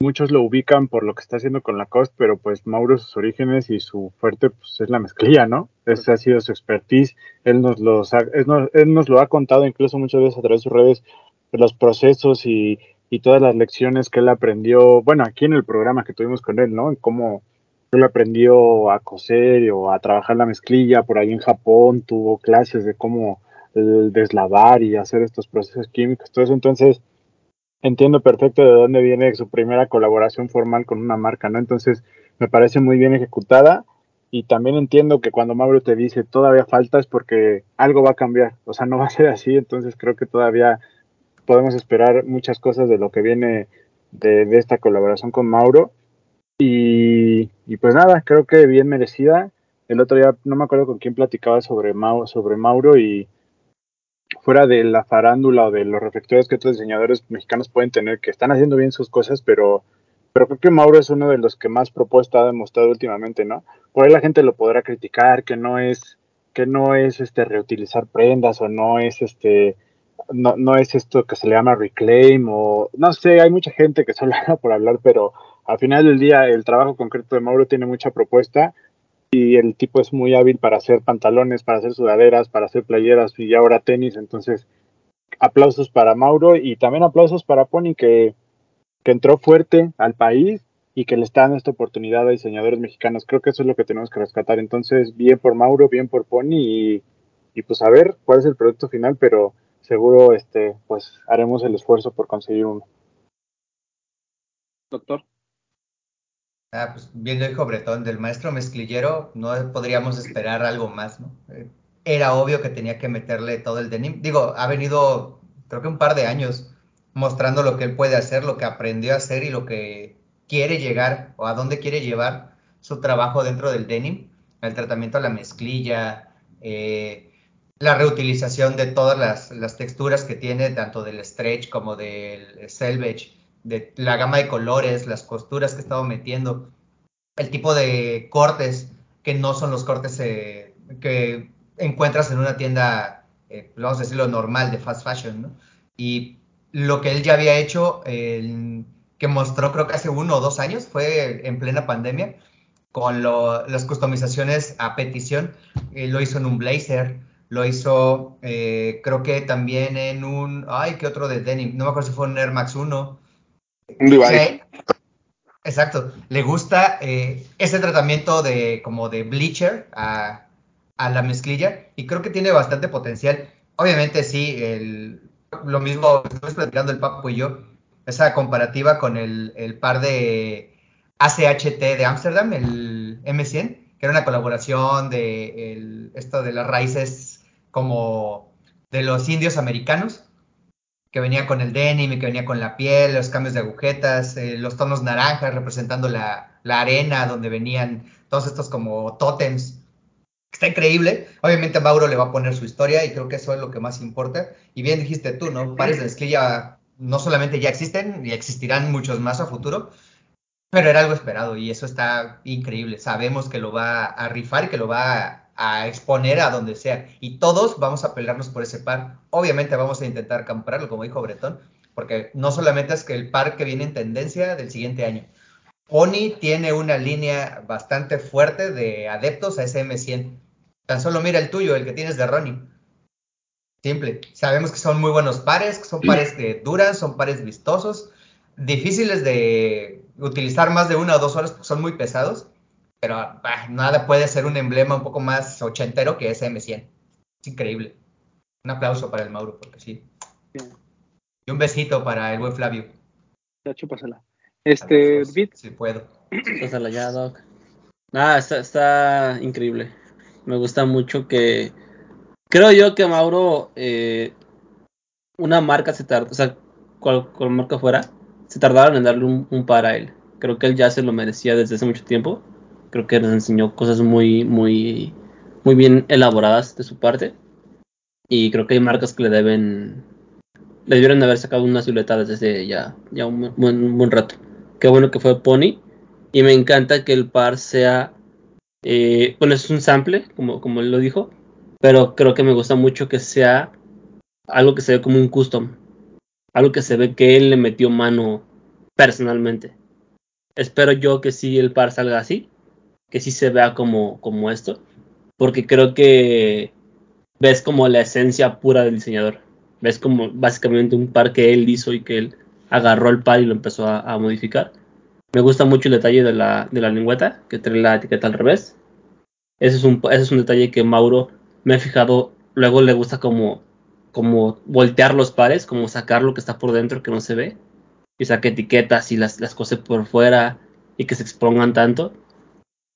muchos lo ubican por lo que está haciendo con Lacoste, pero pues Mauro sus orígenes y su fuerte pues es la mezclilla, ¿no? Esa ha sido su expertise, él nos, lo, sa- él nos, él nos lo ha contado incluso muchas veces a través de sus redes, los procesos y, y todas las lecciones que él aprendió, bueno, aquí en el programa que tuvimos con él, ¿no? En cómo él aprendió a coser o a trabajar la mezclilla por ahí en Japón, tuvo clases de cómo eh, deslavar y hacer estos procesos químicos, todo eso, entonces entiendo perfecto de dónde viene su primera colaboración formal con una marca, ¿no? Entonces me parece muy bien ejecutada y también entiendo que cuando Mauro te dice todavía falta es porque algo va a cambiar, o sea, no va a ser así, entonces creo que todavía podemos esperar muchas cosas de lo que viene de, esta colaboración con Mauro y, y pues nada, creo que bien merecida. El otro día no me acuerdo con quién platicaba sobre, Mau, sobre Mauro y fuera de la farándula o de los reflectores que otros diseñadores mexicanos pueden tener, que están haciendo bien sus cosas, pero, pero creo que Mauro es uno de los que más propuesta ha demostrado últimamente, ¿no? Por ahí la gente lo podrá criticar, que no es, que no es este reutilizar prendas o no es este no, no es esto que se le llama reclaim o no sé, hay mucha gente que solo habla por hablar, pero al final del día el trabajo concreto de Mauro tiene mucha propuesta y el tipo es muy hábil para hacer pantalones, para hacer sudaderas, para hacer playeras y ahora tenis, entonces aplausos para Mauro y también aplausos para Pony que, que entró fuerte al país y que le está dando esta oportunidad a diseñadores mexicanos. Creo que eso es lo que tenemos que rescatar. Entonces, bien por Mauro, bien por Pony y, y pues a ver cuál es el producto final, pero seguro este pues haremos el esfuerzo por conseguir uno. Doctor. Ah, pues bien lo dijo Bretón, del maestro mezclillero no podríamos esperar algo más, ¿no? Eh, Era obvio que tenía que meterle todo el denim. Digo, ha venido, creo que un par de años, mostrando lo que él puede hacer, lo que aprendió a hacer y lo que quiere llegar o a dónde quiere llevar su trabajo dentro del denim, el tratamiento a la mezclilla, eh, la reutilización de todas las, texturas que tiene, tanto del stretch como del selvage de la gama de colores, las costuras que he estado metiendo, el tipo de cortes que no son los cortes eh, que encuentras en una tienda, eh, vamos a decirlo, normal de fast fashion, ¿no? Y lo que él ya había hecho, que mostró creo que hace uno o dos años, fue en plena pandemia, con las customizaciones a petición. Eh, lo hizo en un blazer, lo hizo eh, creo que también en un, ay, ¿qué otro de denim? No me acuerdo si fue un Air Max 1. Un Levi's. Exacto, le gusta eh, ese tratamiento de como de bleacher a, a la mezclilla y creo que tiene bastante potencial. Obviamente sí, el, lo mismo estuvimos platicando el Papo y yo, esa comparativa con el, el par de ACHT de Ámsterdam, el M100, que era una colaboración de el- esto de las raíces como de los indios americanos que venía con el denim y que venía con la piel, los cambios de agujetas, eh, los tonos naranjas representando la, la arena donde venían todos estos como tótems. Está increíble. Obviamente Mauro le va a poner su historia y creo que eso es lo que más importa. Y bien dijiste tú, ¿no? Pares de mezclilla no solamente ya existen y existirán muchos más a futuro, pero era algo esperado y eso está increíble. Sabemos que lo va a rifar y que lo va a, a exponer a donde sea. Y todos vamos a pelearnos por ese par. Obviamente vamos a intentar comprarlo, como dijo Bretón, porque no solamente es que el par que viene en tendencia del siguiente año. Pony tiene una línea bastante fuerte de adeptos a SM100. Tan solo mira el tuyo, el que tienes de Ronnie. Simple. Sabemos que son muy buenos pares, que son pares que duran, son pares vistosos, difíciles de utilizar más de una o dos horas porque son muy pesados, pero bah, nada puede ser un emblema un poco más ochentero que ese M100. Es increíble. Un aplauso para el Mauro, porque sí. Bien. Y un besito para el buen Flavio. Ya chúpasela. A Este, dos, Bit, Si puedo. Pásala ya, Doc. Ah, está, está increíble. Me gusta mucho que. Creo yo que Mauro, eh, una marca se tardó, o sea, cual, cual marca fuera, se tardaron en darle un, un par a él. Creo que él ya se lo merecía desde hace mucho tiempo. Creo que nos enseñó cosas muy, muy, muy bien elaboradas de su parte. Y creo que hay marcas que le deben, le debieron haber sacado una silueta desde ya, ya un buen, buen rato. Qué bueno que fue Pony. Y me encanta que el par sea. eh, bueno, es un sample, como, como él lo dijo. Pero creo que me gusta mucho que sea algo que se ve como un custom. Algo que se ve que él le metió mano personalmente. Espero yo que sí el par salga así. Que sí se vea como, como esto. Porque creo que ves como la esencia pura del diseñador. Ves como básicamente un par que él hizo y que él agarró el par y lo empezó a, modificar. Me gusta mucho el detalle de la, de la lengüeta, que trae la etiqueta al revés. Ese es un, ese es un detalle que Mauro me he fijado, luego le gusta como, como voltear los pares, como sacar lo que está por dentro que no se ve, y saque etiquetas y las, las cose por fuera y que se expongan tanto.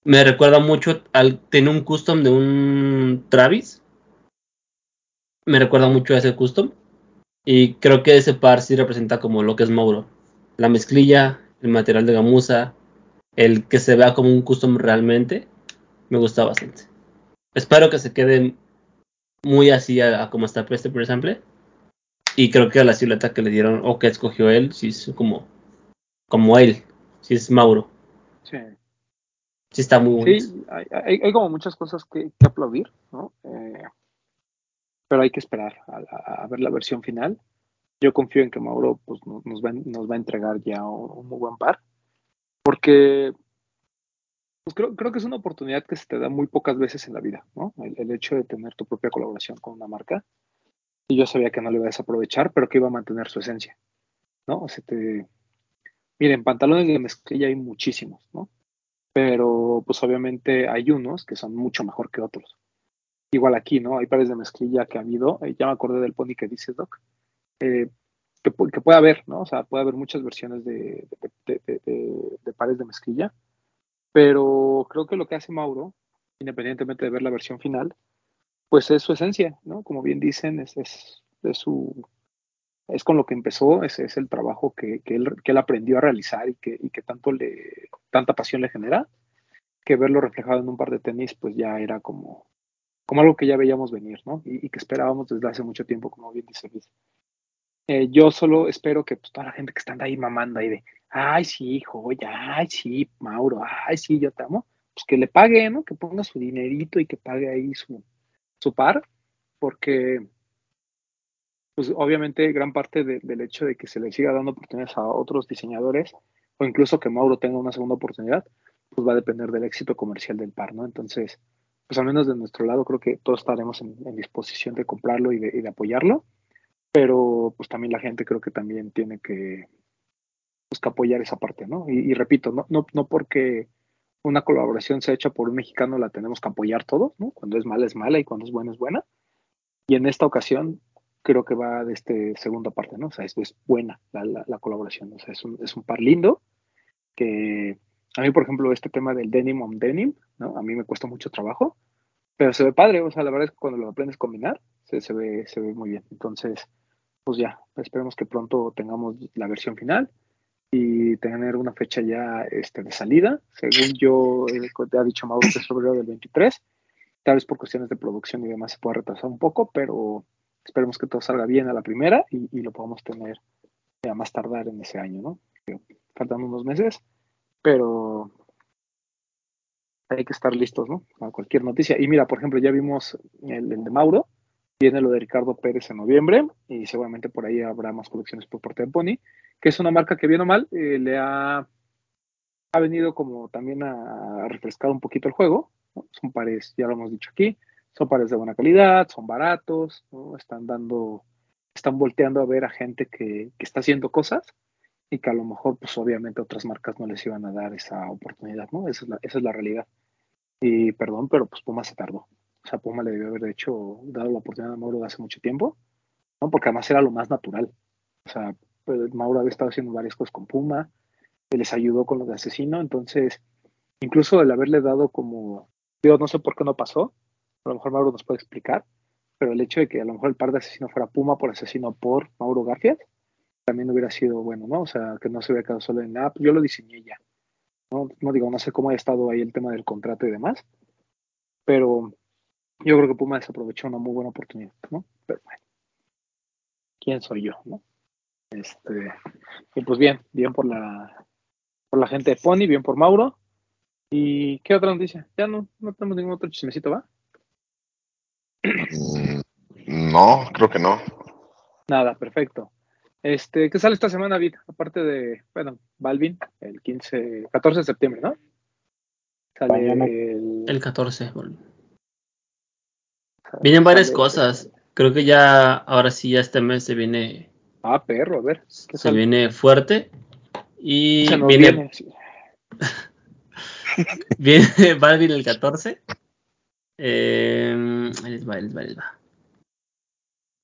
Me recuerda mucho al tener un custom de un Travis. Me recuerda mucho a ese custom. Y creo que ese par sí representa como lo que es Mauro. La mezclilla, el material de gamuza, el que se vea como un custom realmente, me gusta bastante. Espero que se quede muy así a, a como está este por ejemplo. Y creo que la silueta que le dieron o que escogió él, sí es como, como él, sí es Mauro. sí. Sí está muy bonito. Sí, hay, hay, hay como muchas cosas que, que aplaudir, ¿no? Eh, pero hay que esperar a, a- a ver la versión final. Yo confío en que Mauro pues, no- nos, va, nos va a entregar ya un, un muy buen par, porque pues, creo, creo que es una oportunidad que se te da muy pocas veces en la vida, ¿no? El, el hecho de tener tu propia colaboración con una marca. Y yo sabía que no lo iba a desaprovechar, pero que iba a mantener su esencia, ¿no? O sea, te... Miren, pantalones de mezclilla hay muchísimos, ¿no? Pero pues obviamente hay unos que son mucho mejor que otros. Igual aquí, ¿no? Hay pares de mezclilla que ha habido, eh, ya me acordé del pony que dice Doc, eh, que, que puede haber, ¿no? O sea, puede haber muchas versiones de- de pares de mezclilla, pero creo que lo que hace Mauro, independientemente de ver la versión final, pues es su esencia, ¿no? Como bien dicen, es, es, es su... Es con lo que empezó, ese es el trabajo que, que él, que él aprendió a realizar y que, y que tanto le, tanta pasión le genera, que verlo reflejado en un par de tenis, pues ya era como, como algo que ya veíamos venir, ¿no? Y, que esperábamos desde hace mucho tiempo, como bien dice Luis. Eh, yo solo espero que pues, toda la gente que está ahí mamando ahí de, ay, sí, joya, ay, sí, Mauro, ay, sí, yo te amo, pues que le pague, ¿no? Que ponga su dinerito y que pague ahí su, su par, porque pues obviamente gran parte de- del hecho de que se le siga dando oportunidades a otros diseñadores o incluso que Mauro tenga una segunda oportunidad, pues va a depender del éxito comercial del par, ¿no? Entonces, pues al menos de nuestro lado creo que todos estaremos en, en disposición de comprarlo y de, de, apoyarlo, pero pues también la gente creo que también tiene que, pues, que apoyar esa parte, ¿no? Y, y, repito, no, no, no porque una colaboración sea hecha por un mexicano la tenemos que apoyar todos, ¿no? Cuando es mala es mala y cuando es buena es buena. Y en esta ocasión creo que va de este segunda parte, ¿no? O sea, es, es buena la, la, la, colaboración, o sea, es un, es un par lindo que a mí, por ejemplo, este tema del denim on denim, ¿no? A mí me cuesta mucho trabajo, pero se ve padre, o sea, la verdad es que cuando lo aprendes a combinar, se, se, ve, se ve muy bien. Entonces, pues ya, esperemos que pronto tengamos la versión final y tener una fecha ya este, de salida. Según yo, eh, te ha dicho Mauro, que es febrero del 23. Tal vez por cuestiones de producción y demás se pueda retrasar un poco, pero esperemos que todo salga bien a la primera y, lo podamos tener a más tardar en ese año, ¿no? Faltan unos meses pero hay que estar listos, ¿no? A cualquier noticia. Y mira, por ejemplo, ya vimos el, de Mauro, viene lo de Ricardo Pérez en noviembre, y seguramente por ahí habrá más colecciones por parte de Pony, que es una marca que bien o mal eh, le ha, ha venido como también a, a refrescar un poquito el juego. ¿no? Son pares, ya lo hemos dicho aquí, son pares de buena calidad, son baratos, ¿no? están dando, están volteando a ver a gente que, que está haciendo cosas y que a lo mejor, pues obviamente otras marcas no les iban a dar esa oportunidad, ¿no? Esa es la, esa es la realidad. Y perdón, pero pues Puma se tardó. O sea, Puma le debió haber hecho, dado la oportunidad a Mauro de hace mucho tiempo, ¿no? Porque además era lo más natural. O sea, pues, Mauro había estado haciendo varias cosas con Puma, que les ayudó con lo de Asesino, entonces, incluso el haberle dado como, digo, no sé por qué no pasó, a lo mejor Mauro nos puede explicar, pero el hecho de que a lo mejor el par de Asesino fuera Puma por Asesino por Mauro Garfield, también hubiera sido bueno, ¿no? O sea, que no se hubiera quedado solo en, ah, yo lo diseñé ya. No, no digo, no sé cómo ha estado ahí el tema del contrato y demás, pero yo creo que Puma desaprovechó una muy buena oportunidad, ¿no? Pero bueno, ¿quién soy yo, no? Este, y pues bien, bien por la, por la gente de Pony, bien por Mauro. ¿Y qué otra noticia? Ya no, no tenemos ningún otro chismecito, ¿va? No, creo que no. Nada, perfecto. Este, ¿qué sale esta semana, Vid? Aparte de, bueno, Balvin, el 15, 14 de septiembre, ¿no? Sale el, el 14, Balvin. Vienen varias sale, cosas. Creo que ya, ahora sí, ya este mes se viene. Ah, perro, a ver. se sale? viene fuerte. Y se viene. Viene, sí. viene Balvin el 14. Eh, ahí les va, ahí les va, ahí les va.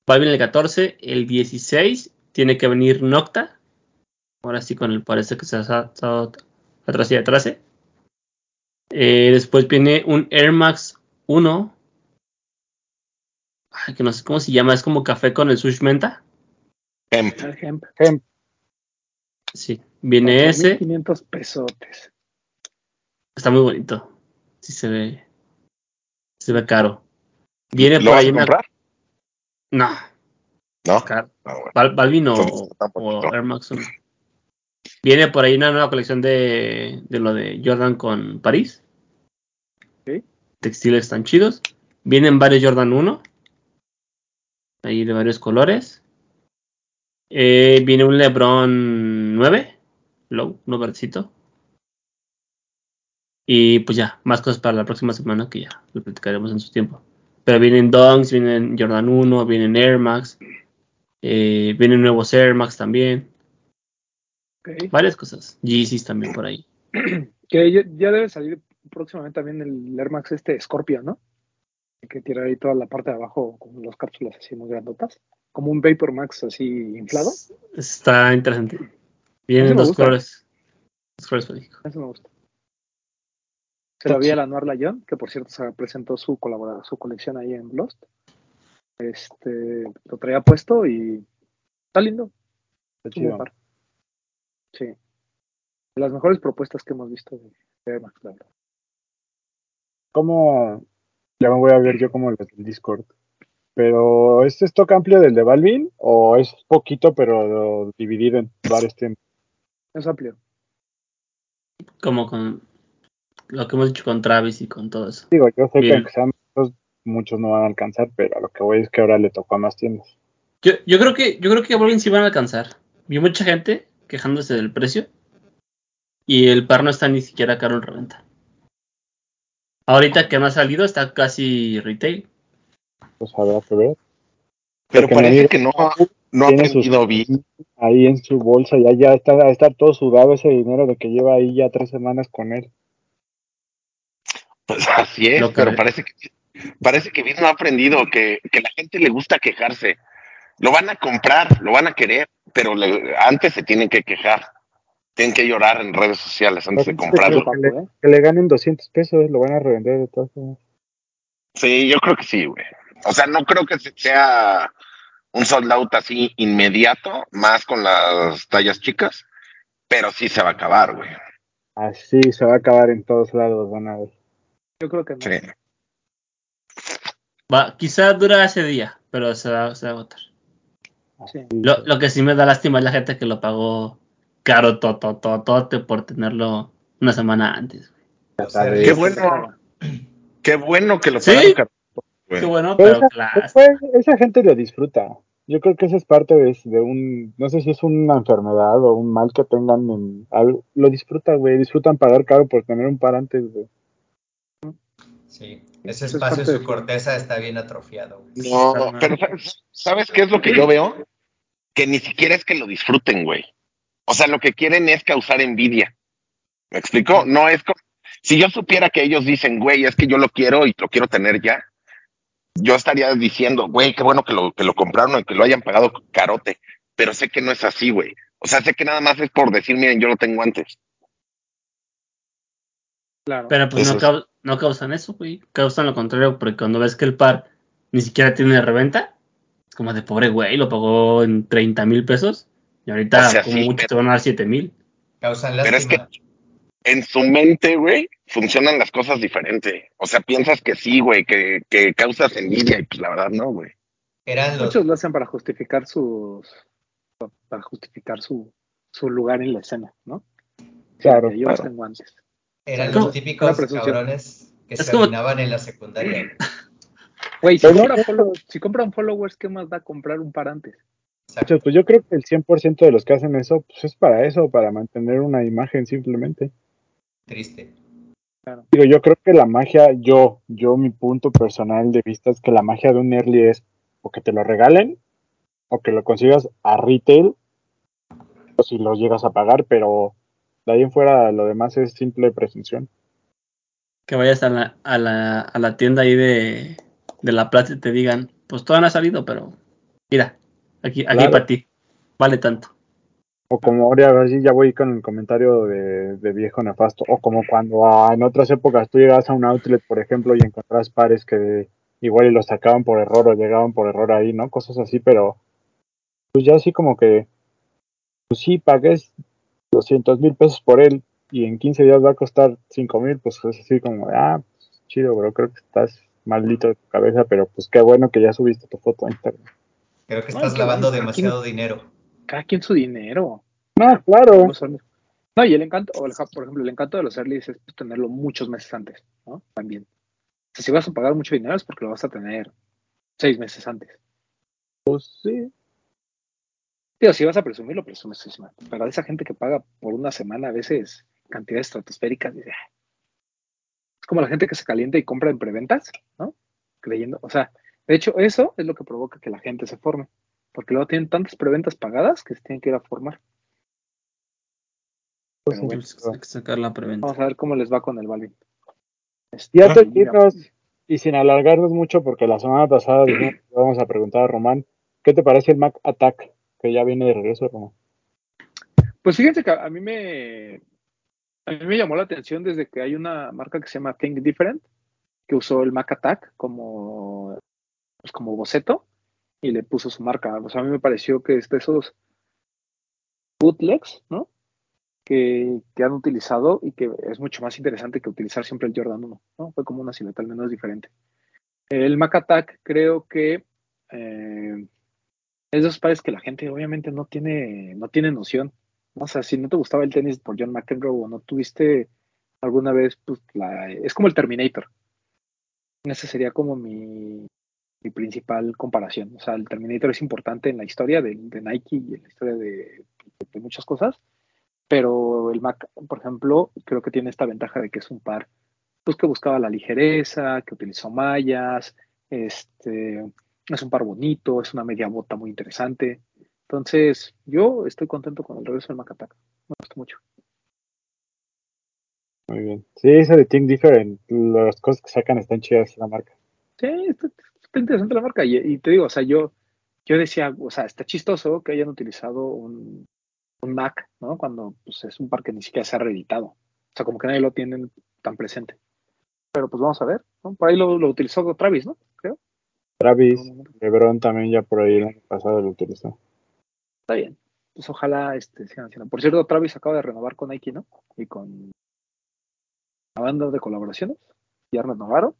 Balvin el 14, el 16 tiene que venir Nocta. Ahora sí, con el parece que se ha estado atrás y atrás. Eh, después viene un Air Max 1. Ay, que no sé cómo se llama, es como café con el sush menta. Hemp. Hemp. Hemp. Sí, viene ese. 500 pesotes. Está muy bonito. Sí se ve. Se ve caro. Viene ¿Lo por vas ahí a comprar? Una... No. ¿No? Car ah, bueno. Val Balvin o, o, Air Max 1. Viene por ahí una nueva colección de, de lo de Jordan con París. ¿Sí? Textiles tan chidos. Vienen varios Jordan 1. Ahí de varios colores. Eh, viene un LeBron 9. Low, uno verdecito. Y pues ya, más cosas para la próxima semana que ya lo platicaremos en su tiempo. Pero vienen Dunks, vienen Jordan 1, vienen Air Max, eh, vienen nuevos Air Max también. Okay. Varias cosas. Yeezys también por ahí. Que ya, ya, debe salir próximamente también el Air Max este Scorpio, ¿no? Que tiene ahí toda la parte de abajo con las cápsulas así muy grandotas. Como un Vapor Max así inflado. Está interesante. Vienen dos colores. Dos colores Eso me gusta. Se lo vi a la Noir Layon, que por cierto se presentó su colaborador, su colección ahí en Lost. Este, lo traía puesto y está lindo. Está chido. Sí. De las mejores propuestas que hemos visto de, de Max, la verdad. ¿Cómo? Ya me voy a ver yo como el del Discord. Pero ¿es stock amplio del de Balvin o es poquito pero dividido en varios tiempos? Es amplio. Como con lo que hemos dicho con Travis y con todo eso. Digo, yo sé Bien. que aunque sean muchos, muchos no van a alcanzar, pero a lo que voy es que ahora le tocó a más tiendas. Yo, yo creo que yo creo que sí van a alcanzar. Vi mucha gente quejándose del precio. y el par no está ni siquiera caro en reventa. Ahorita que no ha salido está casi retail. Pues habrá que ver. Pero Porque parece que no, no ha aprendido bien. Ahí en su bolsa, ya, ya está, estar todo sudado ese dinero de que lleva ahí ya tres semanas con él. Pues así es, que- pero parece que parece que bien no ha aprendido, que, que la gente le gusta quejarse. Lo van a comprar, lo van a querer, pero le- antes se tienen que quejar. Tienen que llorar en redes sociales antes de Pero comprarlo. que le, que le ganen 200 pesos, lo van a revender de todas formas. Sí, yo creo que sí, güey. O sea, no creo que se- sea un sold out así inmediato, más con las tallas chicas, pero sí se va a acabar, güey. Así se va a acabar en todos lados, van a ver. Yo creo que no. Sí. Va, quizá dura ese día, pero se va, se va a agotar. Sí. Lo, lo que sí me da lástima es la gente que lo pagó caro totototote por tenerlo una semana antes. Qué bueno, qué bueno que lo Sí. pagaron caro, güey. Qué bueno, Pero pero esa, claro. pues, esa gente lo disfruta. Yo creo que eso es parte de, de un, no sé si es una enfermedad o un mal que tengan en algo. Lo disfrutan, güey. Disfrutan pagar caro por tener un par antes, güey. Sí, ese Eso es espacio en parte su de- corteza está bien atrofiado. güey. No, pero ¿sabes- ¿sabes qué es lo que yo veo? Que ni siquiera es que lo disfruten, güey. O sea, lo que quieren es causar envidia. ¿Me explico? No es como... Si yo supiera que ellos dicen, güey, es que yo lo quiero y lo quiero tener ya, yo estaría diciendo, güey, qué bueno que lo, que lo compraron y que lo hayan pagado carote. Pero sé que no es así, güey. O sea, sé que nada más es por decir, miren, yo lo tengo antes. Claro. Pero pues Eso no, es. No causan eso, güey. Causan lo contrario, porque cuando ves que el par ni siquiera tiene reventa, es como de pobre güey, lo pagó en 30 mil pesos. Y ahorita, O sea, como sí, mucho, pero- te van a dar 7 mil. Causan Pero es lástima. En su mente, güey, funcionan las cosas diferente. O sea, piensas que sí, güey, que, que causas envidia y pues la verdad no, güey. Eran los, Muchos lo hacen para justificar sus para justificar su, su lugar en la escena, ¿no? Claro, yo los claro. tengo antes. Eran los típicos cabrones que Es se como- orinaban en la secundaria. güey. Si, follow- si compran followers, ¿qué más da comprar un par antes? Exacto. Pues yo creo que el 100% de los que hacen eso, pues es para eso, para mantener una imagen simplemente. Triste. Digo, yo creo que la magia, yo, yo, mi punto personal de vista es que la magia de un early es o que te lo regalen o que lo consigas a retail o si lo llegas a pagar, pero de ahí en fuera lo demás es simple presunción. Que vayas a la, a la, a la tienda ahí de, de la plaza y te digan, pues todavía no ha salido, pero mira, aquí, aquí Claro. para ti, vale tanto. O como ahora ya voy con el comentario de, de viejo nefasto, o como cuando ah, en otras épocas tú llegabas a un outlet, por ejemplo, y encontrabas pares que igual y los sacaban por error o llegaban por error ahí, ¿no? Cosas así, pero pues ya así como que, pues sí, pagues 200 mil pesos por él y en 15 días va a costar 5 mil, pues es así como, de, ah, pues, chido, bro, creo que estás maldito de tu cabeza, pero pues qué bueno que ya subiste tu foto a Instagram. Creo que No, estás lavando bueno. demasiado dinero. Cada quien su dinero. No, claro. No, y el encanto, o el- por ejemplo, el encanto de los earlys es pues, tenerlo muchos meses antes, ¿no? También. O sea, si vas a pagar mucho dinero es porque lo vas a tener seis meses antes. Pues sí. Digo, si vas a presumir, lo presumes. Pero esa gente que paga por una semana a veces cantidades estratosféricas, dice, "Ah". es como la gente que se calienta y compra en preventas, ¿no? Creyendo, o sea, de hecho, eso es lo que provoca que la gente se forme. Porque luego tienen tantas preventas pagadas que se tienen que ir a formar. Pues bueno. Hay que sacar la preventa. Vamos a ver cómo les va con el Balvin. Este, Y antes de mira, irnos, y sin alargarnos mucho, porque la semana pasada dijimos vamos a preguntar a Román, ¿qué te parece el Mac Attack? Que ya viene de regreso, Román. Pues fíjense que a mí me a mí me llamó la atención desde que hay una marca que se llama Think Different que usó el Mac Attack como pues como boceto y le puso su marca. O a mí me pareció que es esos bootlegs, ¿no? Que, que han utilizado y que es mucho más interesante que utilizar siempre el Jordan 1, ¿no? Fue como una silueta al menos diferente. El Mac Attack creo que eh, esos pares que la gente obviamente no tiene, no tiene noción. ¿no? O sea, si no te gustaba el tenis por John McEnroe o no tuviste alguna vez, pues la, es como el Terminator. Esa sería como mi, principal comparación. O sea, el Terminator es importante en la historia de, de Nike y en la historia de, de muchas cosas, pero el Mac, por ejemplo, creo que tiene esta ventaja de que es un par pues que buscaba la ligereza, que utilizó mallas, este, es un par bonito, es una media bota muy interesante. Entonces, yo estoy contento con el regreso del Mac Attack. Me gustó mucho. Muy bien. Sí, esa de Think Different, las cosas que sacan están chidas la marca. Sí, está, está interesante la marca. Y, y, te digo, o sea, yo, yo decía, o sea, está chistoso que hayan utilizado un, un Mac, ¿no? Cuando pues, es un par que ni siquiera se ha reeditado. O sea, como que nadie lo tiene tan presente. Pero pues vamos a ver, ¿no? Por ahí lo, lo utilizó Travis, ¿no? Creo. Travis, Lebron también ya por ahí el año pasado lo utilizó. Está bien. Pues ojalá este, sigan haciendo. Por cierto, Travis acaba de renovar con Nike, ¿no? Y con la banda de colaboraciones. Ya renovaron.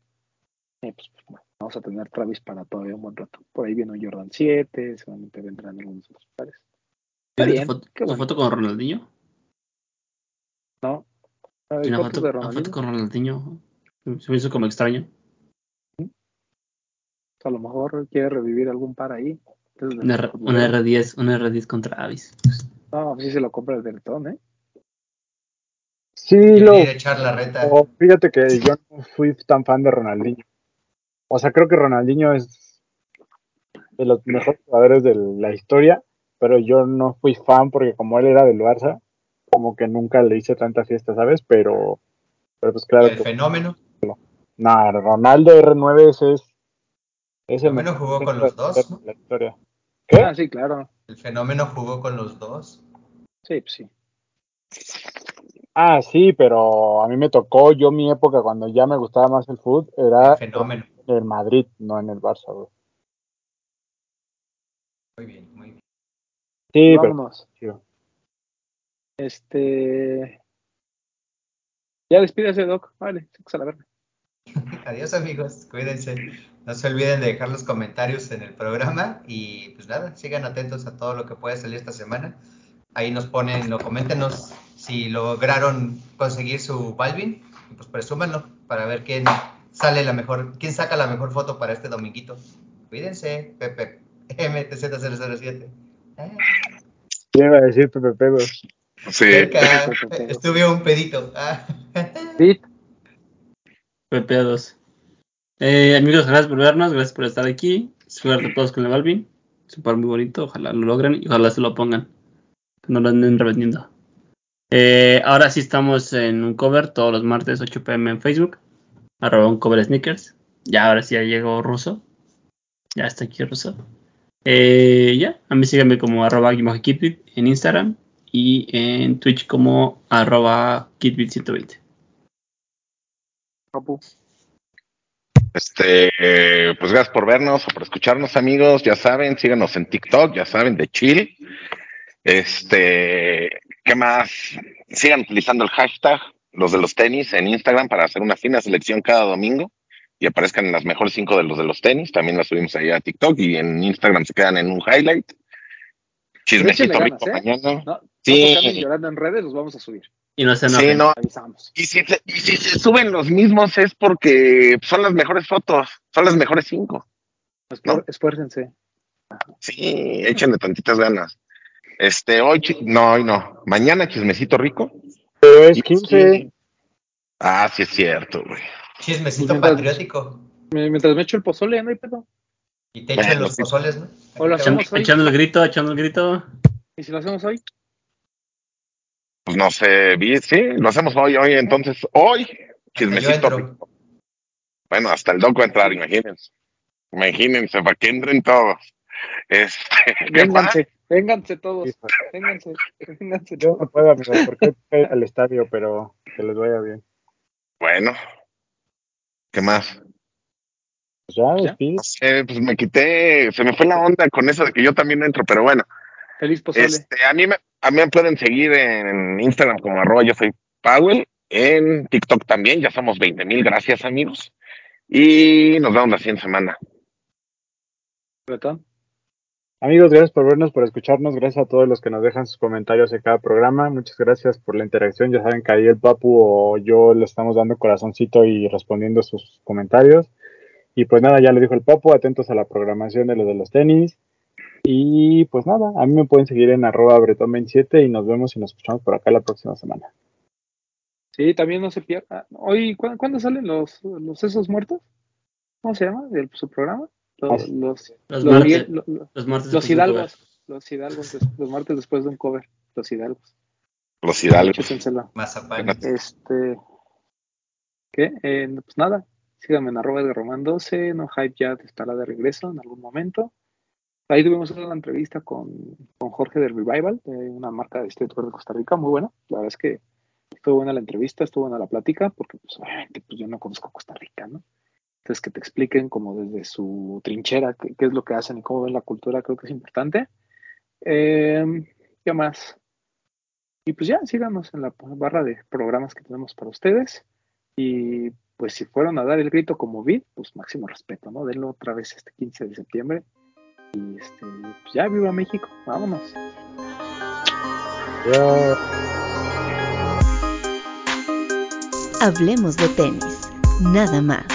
Y pues, bueno, vamos a tener Travis para todavía un buen rato. Por ahí viene un Jordan 7, seguramente vendrán algunos otros pares. Está bien. Foto, ¿Qué bueno. foto con Ronaldinho? No. Una foto, una foto con Ronaldinho. Se me hizo como extraño. A lo mejor quiere revivir algún par ahí. Entonces, una, R, una R10, una R10 contra Avis. No, pues sí se lo compra el Bertón, ¿eh? Sí, lo. Echar la reta. Oh, fíjate que yo no fui tan fan de Ronaldinho. O sea, creo que Ronaldinho es de los mejores jugadores de la historia, pero yo no fui fan porque como él era del Barça, como que nunca le hice tanta fiesta, ¿sabes? Pero, pero pues claro. El que, fenómeno. No, Ronaldo R9 ese es. El fenómeno jugó con los dos. ¿no? La historia. ¿Qué? Ah, sí, claro. El fenómeno jugó con los dos. Sí, pues sí. Ah, sí, pero a mí me tocó, yo mi época cuando ya me gustaba más el fútbol, era el fenómeno. en el Madrid, no en el Barça. Muy bien, muy bien. Sí, Vámonos. pero. Este. Ya despídase, Doc. Vale, a la verga. Adiós, amigos. Cuídense. No se olviden de dejar los comentarios en el programa y pues nada, sigan atentos a todo lo que puede salir esta semana. Ahí nos ponen, o coméntenos si lograron conseguir su Balvin y pues presúmanlo para ver quién sale la mejor, quién saca la mejor foto para este dominguito. Cuídense, Pepe MTZ007. Eh. ¿Qué iba a decir Pepe Pego? Sí. Cerca, estuve un pedito. Ah. Sí. Pepe2. Eh, amigos, gracias por vernos, gracias por estar aquí. Suerte a todos con el Balvin. Súper muy bonito, ojalá lo logren y ojalá se lo pongan. Que no lo anden revendiendo. Eh, ahora sí estamos en un cover todos los martes 8 pm en Facebook. Arroba un cover sneakers. Ya ahora sí ya llegó Ruso. Ya está aquí Ruso. Eh, ya, a mí síganme como arroba en Instagram y en Twitch como arroba kitbit120. Papu. Este, pues gracias por vernos o por escucharnos, amigos. Ya saben, síganos en TikTok, ya saben, de chill. Este, ¿qué más? Sigan utilizando el hashtag, los de los tenis, en Instagram para hacer una fina selección cada domingo y aparezcan en las mejores cinco de los de los tenis. También las subimos ahí a TikTok y en Instagram se quedan en un highlight. Chismecito rico ¿eh? mañana. No, Sí. llorando en redes, los vamos a subir. Y no se Sí, no. Avisamos. Y si, se, y si se suben los mismos es porque son las mejores fotos, son las mejores cinco. Esfuer- Esfuércense. Sí, échenle tantitas ganas. Este, hoy, no, hoy no. Mañana chismecito rico. Pero es Y- 15. Ah, sí es cierto, güey. Chismecito Mientras- patriótico. Mientras me echo el pozole, no hay pedo. Y te echan Bueno, los sí. pozoles, ¿no? Van. hoy? Echando el grito, echando el grito. ¿Y si lo hacemos hoy? Pues no sé, vi, sí, lo hacemos hoy, hoy, entonces, hoy, chismecito. Bueno, hasta el doc va a entrar, imagínense. Imagínense, para que entren todos. Este. Vénganse, vénganse todos. Sí, Vénganse, vénganse Yo no puedo, amigo, porque voy al estadio, pero que les vaya bien. Bueno, ¿qué más? Pues ya, ¿Ya? sé, pues me quité, se me fue la onda con eso de que yo también entro, pero bueno, Feliz pozole. este, a mí me, a mí me pueden seguir en Instagram como arroba yo soy Powell, en TikTok también, ya somos 20 mil, gracias amigos, y nos vemos la siguiente semana. Amigos, gracias por vernos, por escucharnos. Gracias a todos los que nos dejan sus comentarios en cada programa. Muchas gracias por la interacción. Ya saben que ahí el Papu o yo le estamos dando corazoncito y respondiendo sus comentarios. Y pues nada, ya le dijo el Papu, atentos a la programación de los de los tenis. Y pues nada, a mí me pueden seguir en arroba bretón27 y nos vemos y nos escuchamos por acá la próxima semana. Sí, también no se pierda. Hoy, ¿cuándo, cuándo salen los, los esos muertos? ¿Cómo se llama? ¿De su programa? Los, los, martes. martes. hidalgos. Los hidalgos, los martes después de un cover. Los hidalgos. Los hidalgos. Chútensela. Mazapán. Este. ¿Qué? Eh, pues nada. Síganme en arroba de Román 12. No Hype ya estará de regreso en algún momento. Ahí tuvimos una entrevista con, con Jorge del Revival, de una marca de streetwear de Costa Rica, muy buena. La verdad es que estuvo buena la entrevista, estuvo buena la plática, porque pues, obviamente pues, yo no conozco Costa Rica, ¿no? Entonces que te expliquen como desde su trinchera qué, es lo que hacen y cómo ven la cultura, creo que es importante. Eh, ¿Qué más? Y pues ya, síganos en la barra de programas que tenemos para ustedes. Y pues si fueron a dar el grito como vid, pues máximo respeto, ¿no? Denlo otra vez este 15 de septiembre. Y este, pues ya, viva México, vámonos. Ya. Hablemos de tenis, nada más.